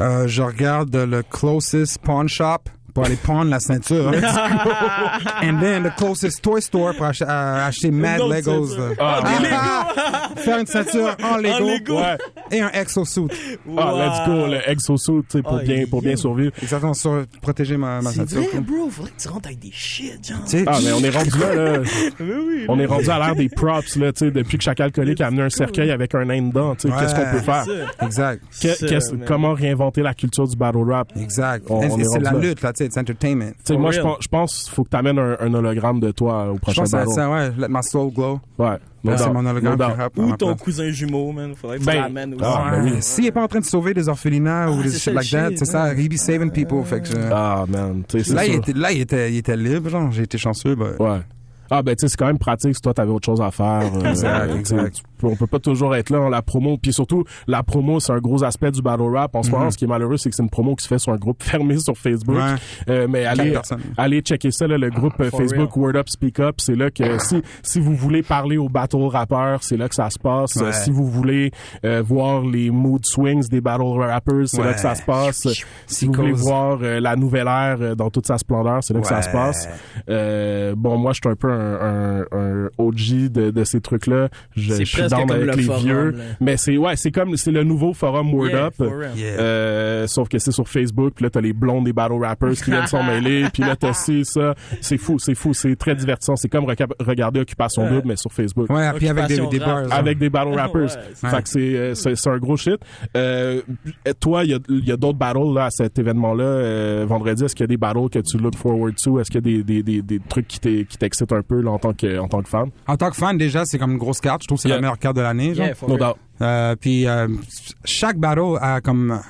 Speaker 16: Euh, je regarde le closest pawn shop pour aller prendre la ceinture. And then the closest toy store pour acheter, euh, acheter mad Legos.
Speaker 5: ceinture.
Speaker 16: là.
Speaker 6: Ah, des
Speaker 16: Ah, Faire une ceinture en Lego.
Speaker 5: Lego.
Speaker 6: Ouais.
Speaker 16: Et un exosuit.
Speaker 6: Ah, let's go, le exosuit, pour
Speaker 5: Ah,
Speaker 6: bien, pour bien survivre.
Speaker 16: Exactement, sur protéger ma, ma
Speaker 5: C'est
Speaker 16: ceinture.
Speaker 5: vrai, bro. Faudrait que tu rentres avec des shit, genre.
Speaker 6: Ah, mais on est rendu là, là.
Speaker 5: Oui, oui,
Speaker 6: On est rendu à l'ère des props, là, tu sais, depuis que chaque alcoolique a amené un cercueil avec un nain dedans, tu sais,
Speaker 16: Ouais.
Speaker 6: qu'est-ce qu'on peut faire?
Speaker 16: Exact.
Speaker 5: Man.
Speaker 6: comment réinventer la culture du battle rap?
Speaker 16: Exact. C'est la
Speaker 6: là.
Speaker 16: lutte, là, tu c'est entertainment.
Speaker 6: Tu sais,
Speaker 5: For
Speaker 6: moi, je pense, je pense faut que t'amènes un, un hologramme de toi au
Speaker 16: Je
Speaker 6: prochain
Speaker 16: pense à
Speaker 6: battle.
Speaker 16: ça, ouais. Let my soul glow.
Speaker 6: Ouais. No
Speaker 16: c'est mon hologramme
Speaker 6: No
Speaker 16: à
Speaker 5: Ou ton
Speaker 16: place.
Speaker 5: cousin jumeau, man. Faudrait que tu
Speaker 6: Ben,
Speaker 5: l'amènes aussi.
Speaker 6: ah, ben oui.
Speaker 16: Ouais. S'il est pas en train de sauver des orphelinats ou
Speaker 5: Ah,
Speaker 16: des
Speaker 5: c'est
Speaker 16: shit
Speaker 5: ça,
Speaker 16: like that, c'est ça, he be saving people. Fait que je-
Speaker 6: Ah, man. Tu
Speaker 16: Là, il était, là, il était, il était libre, genre, j'ai été chanceux, ben.
Speaker 6: Ouais. Ah, ben, tu sais, c'est quand même pratique si toi, t'avais autre chose à faire. euh,
Speaker 16: Exact, exact.
Speaker 6: on peut pas toujours être là en la promo. Puis surtout, la promo, c'est un gros aspect du battle rap. En ce moment,
Speaker 16: Mhm.
Speaker 6: ce qui est malheureux, c'est que c'est une promo qui se fait sur un groupe fermé sur Facebook.
Speaker 16: Ouais.
Speaker 6: Euh, mais allez, allez checker ça, là, le groupe euh, Facebook
Speaker 5: real.
Speaker 6: Word Up Speak Up. C'est là que si, si vous voulez parler aux battle rappeurs, c'est là que ça se passe.
Speaker 16: Ouais.
Speaker 6: Si vous voulez euh, voir les mood swings des battle rappers, c'est là que ça se passe. Si vous voulez voir la nouvelle ère dans toute sa splendeur, c'est là que ça se passe. Euh, bon, moi, je suis un peu un, un, un OG de, de ces trucs-là, je, suis
Speaker 5: comme
Speaker 6: avec
Speaker 5: le
Speaker 6: les
Speaker 5: forum,
Speaker 6: vieux.
Speaker 5: là.
Speaker 6: Mais c'est ouais, c'est comme c'est le nouveau forum Word
Speaker 5: Yeah,
Speaker 6: Up.
Speaker 5: Yeah.
Speaker 6: Euh, sauf que c'est sur Facebook, puis là t'as les blondes des battle rappers qui viennent s'en mêler, puis là t'as ci ça, c'est fou, c'est fou, c'est très divertissant, c'est comme regarder Occupation
Speaker 16: Ouais.
Speaker 6: Double mais sur Facebook.
Speaker 16: Ouais, puis avec des, des bars.
Speaker 6: avec des battle rappers.
Speaker 16: Ouais,
Speaker 6: fait
Speaker 16: c'est-
Speaker 6: que c'est euh, c'est c'est un gros shit. Euh, toi, il y a, il y a d'autres battles là à cet événement-là euh, vendredi? Est-ce qu'il y a des battles que tu look forward to? Est-ce qu'il y a des, des, des, des trucs qui t'excitent un peu là, en tant que en tant que fan
Speaker 16: En tant que fan, déjà, c'est comme une grosse carte. Je trouve que c'est
Speaker 6: Yeah.
Speaker 16: la meilleure carte de l'année.
Speaker 6: Yeah, No doubt.
Speaker 16: Euh, puis euh, chaque battle a comme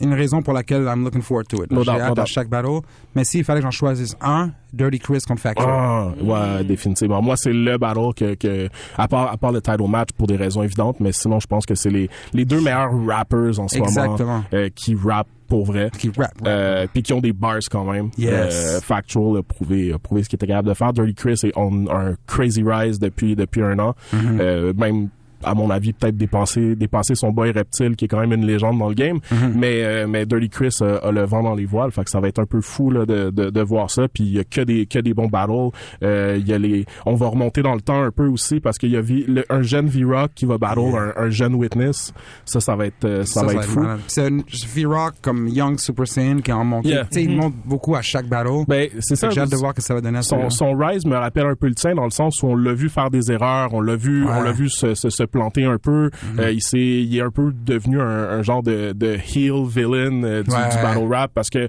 Speaker 16: une raison pour laquelle I'm looking forward to it.
Speaker 6: No
Speaker 16: J'ai
Speaker 6: no
Speaker 16: hâte à chaque battle. Mais s'il fallait que j'en choisisse un, Dirty Chris contre Factory.
Speaker 6: Ah, ouais, définitivement. Moi, c'est le battle que, que à part à part le title match pour des raisons évidentes, mais sinon, je pense que c'est les les deux meilleurs rappers en ce
Speaker 16: Exactement.
Speaker 6: moment euh, qui rappent pour vrai,
Speaker 16: qui rap,
Speaker 6: euh, puis qui ont des bars quand même.
Speaker 16: Yes.
Speaker 6: Euh, Factual a prouvé, a prouvé ce qu'il était capable de faire. Dirty Chris est on un crazy rise depuis depuis un an,
Speaker 16: Mhm.
Speaker 6: Euh, même à mon avis peut-être dépasser dépasser son boy Reptile qui est quand même une légende dans le game
Speaker 16: Mhm.
Speaker 6: mais euh, mais Dirty Chris a, a le vent dans les voiles fait que ça va être un peu fou là, de, de, de voir ça puis il y a que des que des bons battles euh, il y a les on va remonter dans le temps un peu aussi parce qu'il y a Vi- le- un jeune V-Rock qui va battle un, un jeune Witness ça ça va être euh, ça, va être fou
Speaker 16: C'est un V-Rock comme Young Super Saiyan qui en monte.
Speaker 6: Yeah.
Speaker 16: Tu sais, il
Speaker 6: Mhm.
Speaker 16: monte beaucoup à chaque battle.
Speaker 6: Ben, c'est ça.
Speaker 16: J'ai hâte de voir que ça va donner à
Speaker 6: son, son rise me rappelle un peu le tien dans le sens où on l'a vu faire des erreurs, on l'a vu,
Speaker 16: Ouais.
Speaker 6: on l'a vu se, se, se planter un peu. Euh, il s'est, il est un peu devenu un, un genre de, de heel villain euh, du,
Speaker 16: Ouais.
Speaker 6: du battle rap parce que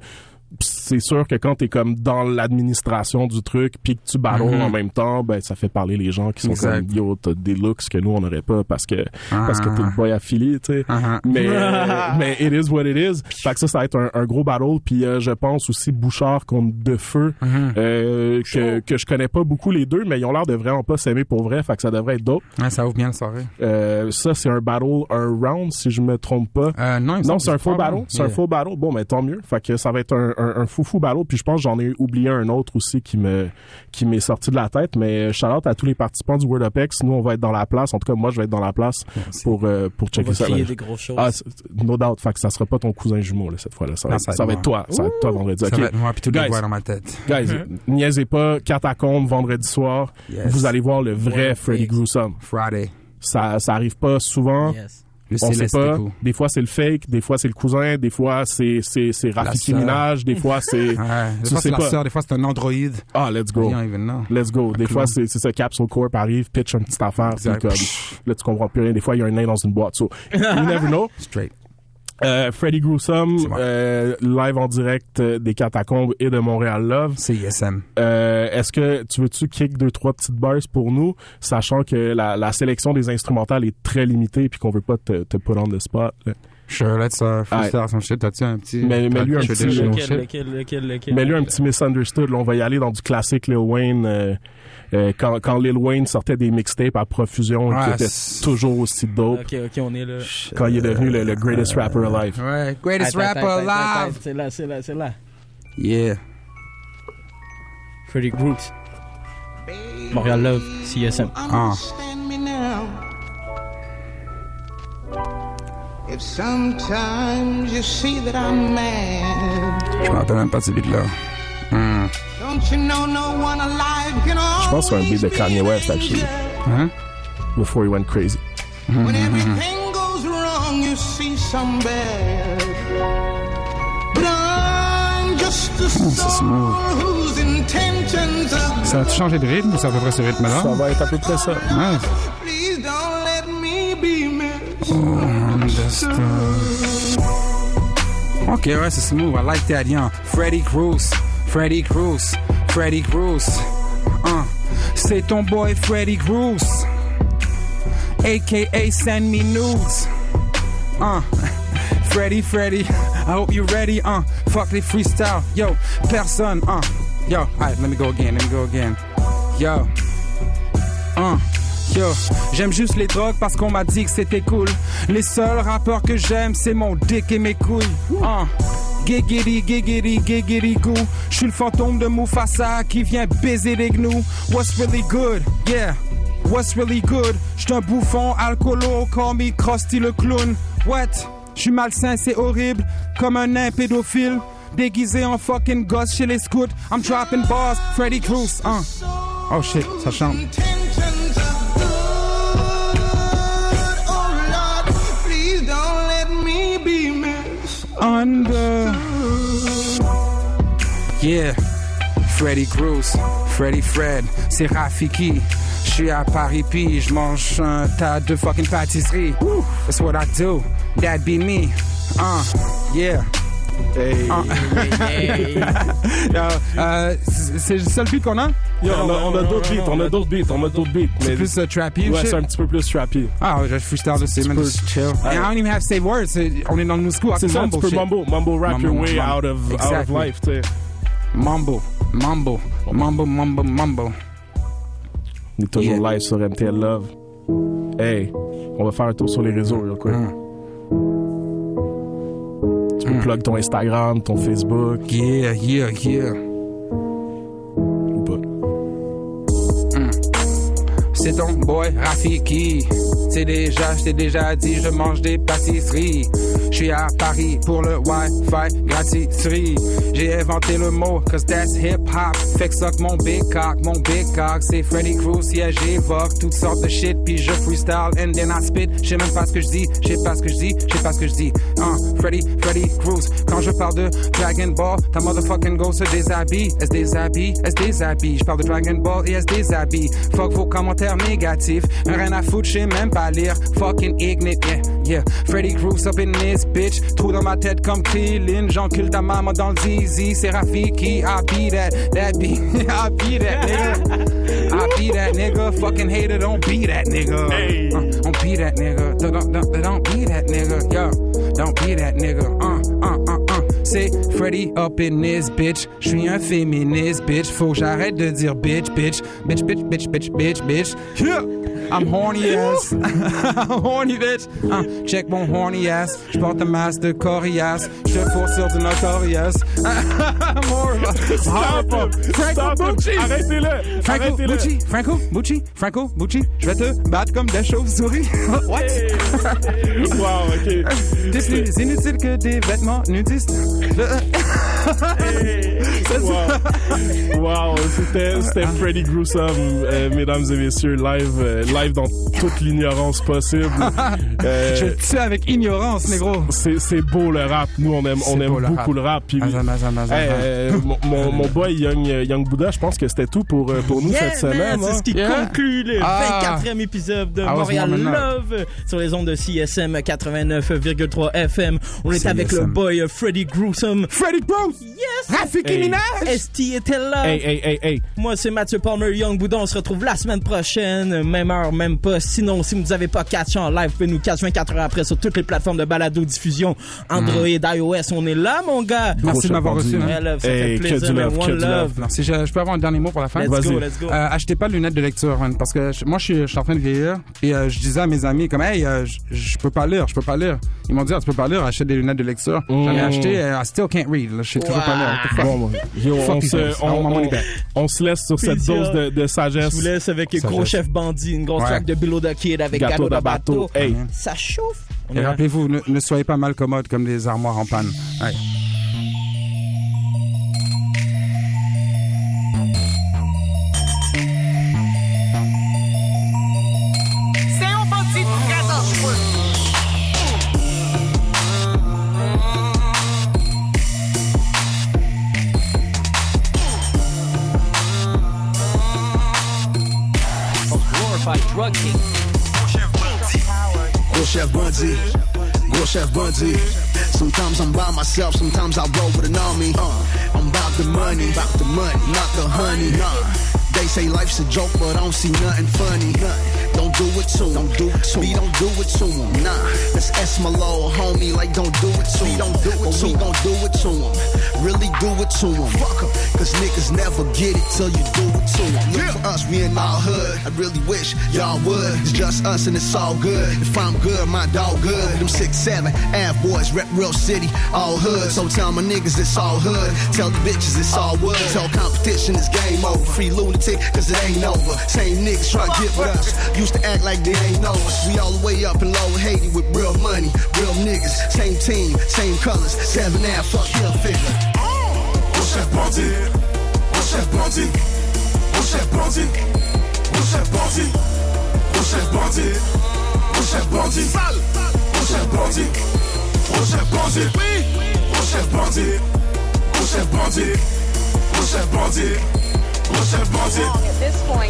Speaker 6: c'est sûr que quand t'es comme dans l'administration du truc puis que tu battles
Speaker 16: Mhm.
Speaker 6: en même temps ben ça fait parler les gens qui sont
Speaker 16: Exact.
Speaker 6: comme yo t'as des looks que nous on n'aurait pas parce que parce que t'es
Speaker 16: Ah.
Speaker 6: le boy affilié tu sais. Mais euh, mais it is what it is. Fait que ça ça va être un, un gros battle. Puis euh, je pense aussi Bouchard contre De Feu
Speaker 16: Mhm.
Speaker 6: euh, que que je connais pas beaucoup les deux mais ils ont l'air de vraiment pas s'aimer pour vrai. Fait que ça devrait être dope.
Speaker 16: Ça ouvre bien la soirée.
Speaker 6: euh, ça c'est un battle un round si je me trompe pas.
Speaker 16: Non,
Speaker 6: non c'est un faux battle. c'est un faux battle. Bon mais tant mieux. Fait que ça va être un, un, un fou fou battle puis je pense que j'en ai oublié un autre aussi qui me qui m'est sorti de la tête mais shout out à tous les participants du World Apex nous on va être dans la place en tout cas moi je vais être dans la place pour euh, pour checker
Speaker 5: va
Speaker 6: ça
Speaker 5: crier des grosses choses.
Speaker 6: ah no doubt fait que ça sera pas ton cousin jumeau là cette fois là ça va,
Speaker 16: Non,
Speaker 6: être,
Speaker 16: ça va
Speaker 6: ça
Speaker 16: être
Speaker 6: va être toi ça va être toi vendredi
Speaker 16: Ça
Speaker 6: ok
Speaker 16: va être moi, puis toutes les
Speaker 6: Guys,
Speaker 16: voix dans ma tête.
Speaker 6: Guys,
Speaker 16: Mhm.
Speaker 6: niaisez pas, Catacombe vendredi soir,
Speaker 16: Yes.
Speaker 6: vous allez voir le vrai Freddy. Gruesome.
Speaker 16: Friday.
Speaker 6: Ça, ça arrive pas souvent.
Speaker 16: Le
Speaker 6: on sait pas. Des fois c'est le fake, des fois c'est le cousin, des fois c'est c'est c'est Rafiki. Minaj, des fois c'est
Speaker 16: Ouais, des fois c'est la sœur, des fois c'est un androïde.
Speaker 6: Ah, let's go. Let's go. Des fois, c'est c'est ça, Capsule Corp arrive, pitch une petite affaire, puis comme, là, tu comprends plus rien. Des fois, il y a un nain dans une boîte. So, you never know.
Speaker 16: Straight.
Speaker 6: Euh, Freddy Gruesome, euh, live en direct euh, des Catacombes et de Montréal Love.
Speaker 16: C'est ISM.
Speaker 6: Euh, Est-ce que tu veux-tu kick deux, trois petites bars pour nous, sachant que la, la sélection des instrumentales est très limitée puis qu'on veut pas te, te put on the spot. là?
Speaker 16: Sure, let's uh, freestyle
Speaker 6: Ouais.
Speaker 16: some shit. T'as-tu un petit...
Speaker 6: Mais- mais lui, un petit-
Speaker 16: traditional
Speaker 6: lequel,
Speaker 16: shit?
Speaker 5: Lequel, lequel, lequel?
Speaker 6: Mais lui, un petit misunderstood. Là, on va y aller dans du classique Lil Wayne. euh, euh, quand, quand Lil Wayne sortait des mixtapes à profusion qui
Speaker 16: Ouais,
Speaker 6: étaient toujours aussi dope.
Speaker 5: Ok, ok, on est là.
Speaker 6: Quand il est devenu le, le greatest rapper alive.
Speaker 16: Ouais, greatest
Speaker 5: Attends,
Speaker 16: rapper alive.
Speaker 5: C'est là, c'est là, c'est là.
Speaker 16: Yeah.
Speaker 5: Freddy Brooks. Montréal Love, CSM.
Speaker 16: Ah.
Speaker 1: If sometimes you see that I'm mad,
Speaker 16: Je me rappelle même pas de ce beat-là. Hmm.
Speaker 1: don't you know no one alive can
Speaker 6: Je pense que c'est un beat de Kanye West, actually.
Speaker 16: Hein?
Speaker 6: Before he went crazy.
Speaker 1: When everything goes wrong, you see some bad. But I'm just a
Speaker 16: c'est smooth.
Speaker 1: soul whose intentions are
Speaker 16: Ça a-tu changé de rythme ou c'est à peu près ce rythme-là?
Speaker 6: Ça va être à peu près ça.
Speaker 16: Ouais. Understood. Ok, ouais, c'est smooth. I like that, yeah. Freddy Cruz, Freddy Cruz, Freddy Cruz. Uh, c'est ton boy Freddy Cruz. AKA send me nudes. Uh, Freddy, Freddy, I hope you're ready. Uh, fuck les freestyle. Yo, personne. Uh, yo, alright, let me go again, let me go again. Yo. Uh, j'aime juste les drogues parce qu'on m'a dit que c'était cool. Les seuls rappeurs que j'aime, c'est mon dick et mes couilles. Uh, Giggity, giggity, giggity goo. J'suis le fantôme de Mufasa qui vient baiser des gnous. What's really good? Yeah. What's really good? J'suis un bouffon alcoolo, call me Krusty le clown. What? J'suis malsain, c'est horrible, comme un nain pédophile. Déguisé en fucking gosse chez les scouts. I'm dropping bars, Freddy Cruz, uh. Oh shit, ça chante. Under. Yeah, Freddy Cruz, Freddy Fred, c'est Rafiki. Je suis à Paris puis je mange un tas de fucking pâtisseries. That's what I do. That be me. Uh, yeah.
Speaker 6: Hey.
Speaker 16: Yo, euh, c'est c'est le seul beat qu'on a?
Speaker 6: Yo, on a, on a d'autres beats, on a d'autres beats, on a d'autres beats.
Speaker 16: C'est plus euh, trappy ou
Speaker 6: Ouais, c'est un petit peu plus trappy.
Speaker 16: Ah, je freestyle dessus, man. Just chill. And I don't even have to say words. On est dans le new school.
Speaker 6: C'est tu peux
Speaker 16: shit.
Speaker 6: mumble, mumble rap your way out of, out of
Speaker 16: Exactly.
Speaker 6: life, tu sais.
Speaker 16: Mumble, mumble, mumble, mumble, mumble.
Speaker 6: On est toujours live sur MTL Love. Hey, on va faire un tour sur les réseaux, real quick.
Speaker 16: Mm.
Speaker 6: Tu peux plug ton Instagram, ton Facebook.
Speaker 16: Yeah, yeah, yeah. C'est ton boy Rafiki. C'est déjà, je t'ai déjà dit, je mange des pâtisseries. Je suis à Paris pour le Wi-Fi gratuiterie. J'ai inventé le mot, cause that's hip-hop. Fait que suck mon big cock, mon big cock. C'est Freddy Cruz, yeah, j'évoque toutes sortes de shit. Puis je freestyle and then I spit. Je sais même pas ce que je dis, je sais pas ce que je dis, je pas ce que je dis. Hein, Freddy, Freddy Cruz. Quand je parle de Dragon Ball, ta motherfucking go se déshabille. Elle se déshabille, elle se déshabille? Je parle de Dragon Ball et elle se déshabille? Fuck vos commentaires négatifs. Rien à foutre, je même pas lire. Fucking ignite, yeah, yeah. Freddy Cruz up in this bitch. Trou dans ma tête comme Krillin. J'encule ta maman dans le zizi. C'est Rafiki, I be that, that be, I be that nigga. I be that nigga. Fucking hater, don't be that nigga. Uh, don't be that nigga. Don't, don't, don't, don't be that nigga. Yo, don't be that nigga. Uh, uh, uh, uh. C'est Freddy up in this bitch. J'suis un féministe, bitch. Faut que j'arrête de dire bitch, bitch. Bitch, bitch, bitch, bitch, bitch, bitch. Yeah. I'm horny ass. Horny bitch. Uh, check mon horny ass. J'porte un masque de coriace. J'te fourre sur du notorious. Franco
Speaker 6: Stop him.
Speaker 16: Bucci.
Speaker 6: Arrêtez-le.
Speaker 16: Franco. Bucci. Franco Bucci. Franco Bucci. Je vais te battre comme des chauves-souris. What?
Speaker 6: wow, ok.
Speaker 16: T'es plus inutile que des vêtements nudistes.
Speaker 6: Wow, wow c'était, c'était Freddy Gruesome, euh, mesdames et messieurs, live, euh, live dans toute l'ignorance possible. Euh,
Speaker 16: Je te tue avec ignorance, négro.
Speaker 6: c'est, c'est beau le rap. Nous, on aime, on aime
Speaker 16: beau le
Speaker 6: beaucoup
Speaker 16: rap.
Speaker 6: le rap. Puis, Hey, euh, mon, boy Young, Young Buddha, je pense que c'était tout pour, euh, pour nous
Speaker 5: Yeah,
Speaker 6: cette semaine.
Speaker 5: c'est
Speaker 6: hein.
Speaker 5: ce qui
Speaker 16: Yeah.
Speaker 5: conclut le
Speaker 16: Ah.
Speaker 5: 24e épisode de
Speaker 16: was
Speaker 5: Montréal. Love sur les ondes de CSM 89,3 FM. On est avec le boy euh, Freddy Gruesome.
Speaker 16: Freddy Bruce.
Speaker 5: Yes!
Speaker 16: Rafiki
Speaker 6: Hey.
Speaker 16: Minaj.
Speaker 5: ST était là.
Speaker 6: Hey, hey, hey, hey.
Speaker 5: Moi, c'est Mathieu Palmer Young Boudon. On se retrouve la semaine prochaine, même heure, même pas. Sinon, si vous nous avez pas catché en live, vous pouvez nous catch 24 heures après sur toutes les plateformes de balado diffusion Android, iOS. On est là, mon gars.
Speaker 16: Merci de m'avoir reçu. hein.
Speaker 5: Love, ça
Speaker 6: Hey,
Speaker 5: fait
Speaker 6: que du love, que love.
Speaker 5: love.
Speaker 16: Merci. Je, je peux avoir un dernier mot pour la fin?
Speaker 5: Let's go, let's go.
Speaker 16: Euh, achetez pas de lunettes de lecture, man, parce que je- moi, je suis, je suis en train de vieillir. Et euh, je disais à mes amis, comme, hey, euh, je- je peux pas lire, je peux pas lire. Ils m'ont dit, ah, tu peux pas lire, achète des lunettes de lecture. J'en ai
Speaker 6: Mm.
Speaker 16: acheté, euh, I still can't read. là, Je sais toujours pas lire.
Speaker 6: Bon. Yo, on, se, on, se laisse sur cette dose de, de sagesse.
Speaker 5: Je vous laisse avec. Gros Chef Bandit, une grosse
Speaker 16: Ouais.
Speaker 5: track de Below the Kid avec
Speaker 6: Gâteau de bateau. Hey.
Speaker 5: Ça chauffe. On
Speaker 16: Et rappelez-vous, ne, ne soyez pas mal commode comme des armoires en panne. Ouais.
Speaker 19: Chef bandit. Sometimes I'm by myself, sometimes I roll with an army. Uh, I'm about the money, about the money, not the honey. Nah. They say life's a joke, but I don't see nothing funny. Don't do it to 'em. Don't do it to me. Don't do it to 'em. Nah, that's S my little homie. Like don't do it to 'em. Don't do it to. We don't do it to 'em. Really do it to 'em. Fuck 'em. Cause niggas never get it till you do it to 'em. Look for us, we in our hood. I really wish y'all would. It's just us and it's all good. If I'm good, my dog good. Them six seven Av boys rep real city, all hood. So tell my niggas it's all hood. Tell the bitches it's all wood. Tell competition it's game over. Free lunatic, cause it ain't over. Same niggas try to get with us. Used to act like they ain't know us. We all the way up in lower Haiti with real money, real niggas. Same team, same colors. Seven Ave, fuck hill figure.
Speaker 2: Gros chef bandit, gros chef bandit,
Speaker 15: Gros chef bandit, gros chef bandit, gros chef bandit, gros chef bandit, sale, gros chef bandit, gros chef bandit, oui, gros chef bandit, gros chef bandit, gros chef bandit, gros chef bandit,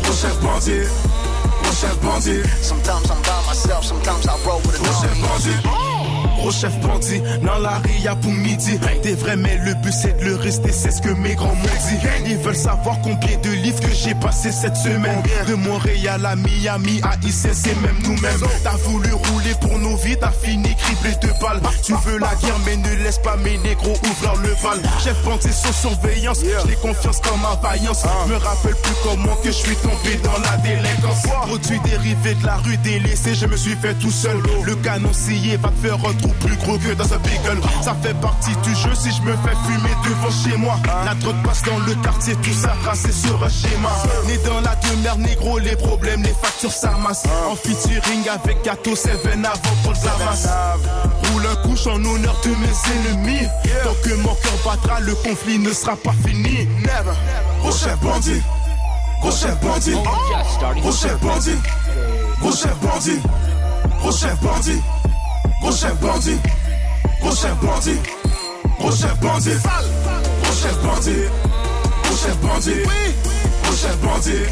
Speaker 15: gros chef bandit, gros chef.
Speaker 19: Sometimes I'm by myself, sometimes I roll with
Speaker 15: Gros chef
Speaker 19: an
Speaker 15: bandit. Gros chef bandit, dans la ria pour midi. T'es vrai, mais le but c'est de le rester, c'est ce que mes grands m'ont dit. Ils veulent savoir combien de livres que j'ai passé cette semaine. De Montréal à Miami, à IC, c'est même nous-mêmes. T'as voulu rouler pour nos vies, t'as fini criblé de balles. Tu veux la guerre, mais ne laisse pas mes négros ouvrir le bal. Chef bandit sous surveillance, j'ai confiance comme ma vaillance. Me rappelle plus comment que je suis tombé dans la délinquance. Produit dérivé de la rue délaissée, je me suis fait tout seul. Le canon scié va te faire un trou plus gros que dans un beagle. Ça fait partie du jeu si je me fais fumer devant chez moi. La drogue passe dans le quartier, tout ça tracé sur un schéma. Né dans la demeure négro, les problèmes, les factures s'amassent. En featuring avec Gato 7 avant pour le Zamas. Roule un couche en honneur de mes ennemis. Tant que mon cœur battra, le conflit ne sera pas fini. Never. Gros chef bandit. Gros chef bandit. Gros chef bandit. Gros chef bandit. Gros chef bandit. Gros chef bandit, gros chef bandit, gros chef bandit, gros chef bandit, gros chef bandit, gros chef bandit,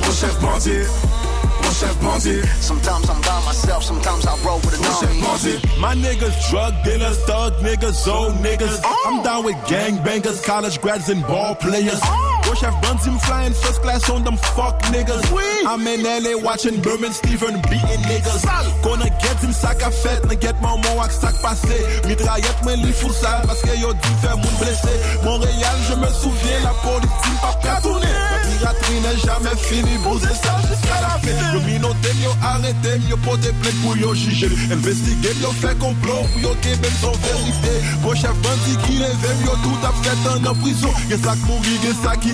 Speaker 15: gros chef bandit, gros chef bandit.
Speaker 19: Sometimes I'm by myself, sometimes I roll with a
Speaker 15: gros chef
Speaker 19: army.
Speaker 8: My niggas drug dealers, thug niggas, old niggas. I'm down with gangbangers, college grads, and ball players. Bush have buns him flying first class on them fuck niggas. I'm in LA watching Berman Steven beating niggas. Gonna get him sac à fête, ne get mon mot à sac passé. Mitraillette, mais les fous sales parce que yo dit faire moun blessé. Montréal, je me souviens, la police dit pas qu'à tourner. La piraterie n'est jamais finie, bouser ça jusqu'à la fin. Yo minoté, yo arrêté, yo poté plainte pour yo juger. Investiguer, yo fait complot pour yo même son vérité. Bon chef bandit qui lève, yo tout a fait en prison. Y'a ça qui mourit, y'a ça qui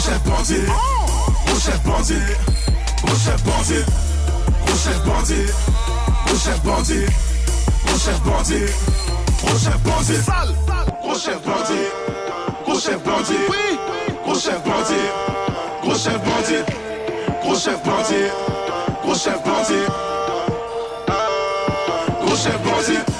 Speaker 15: chef bandit, gros chef bandit, gros chef bandit, gros chef bandit, gros chef bandit, gros chef bandit, gros chef bandit, sale, gros chef bandit, gros chef bandit, oui, gros chef bandit, gros chef bandit, gros chef bandit, gros chef bandit, gros chef bandit.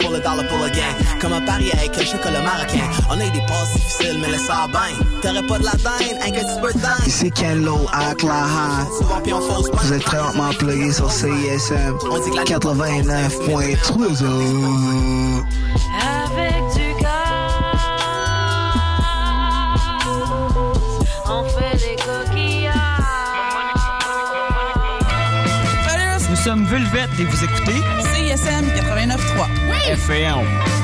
Speaker 20: pour le dollar pour le gain Comme à Paris avec le chocolat marocain. On a eu des passes difficiles, mais le ça bain. T'aurais pas de la dinde, un que tu peux dingue.
Speaker 19: Ici Ken
Speaker 20: Low, Akla
Speaker 19: Vous êtes très hautement plugué sur CISM 89.3.
Speaker 21: sommes Vulvette et vous écoutez
Speaker 22: CISM 89.3.
Speaker 21: FM.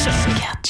Speaker 23: Regarde,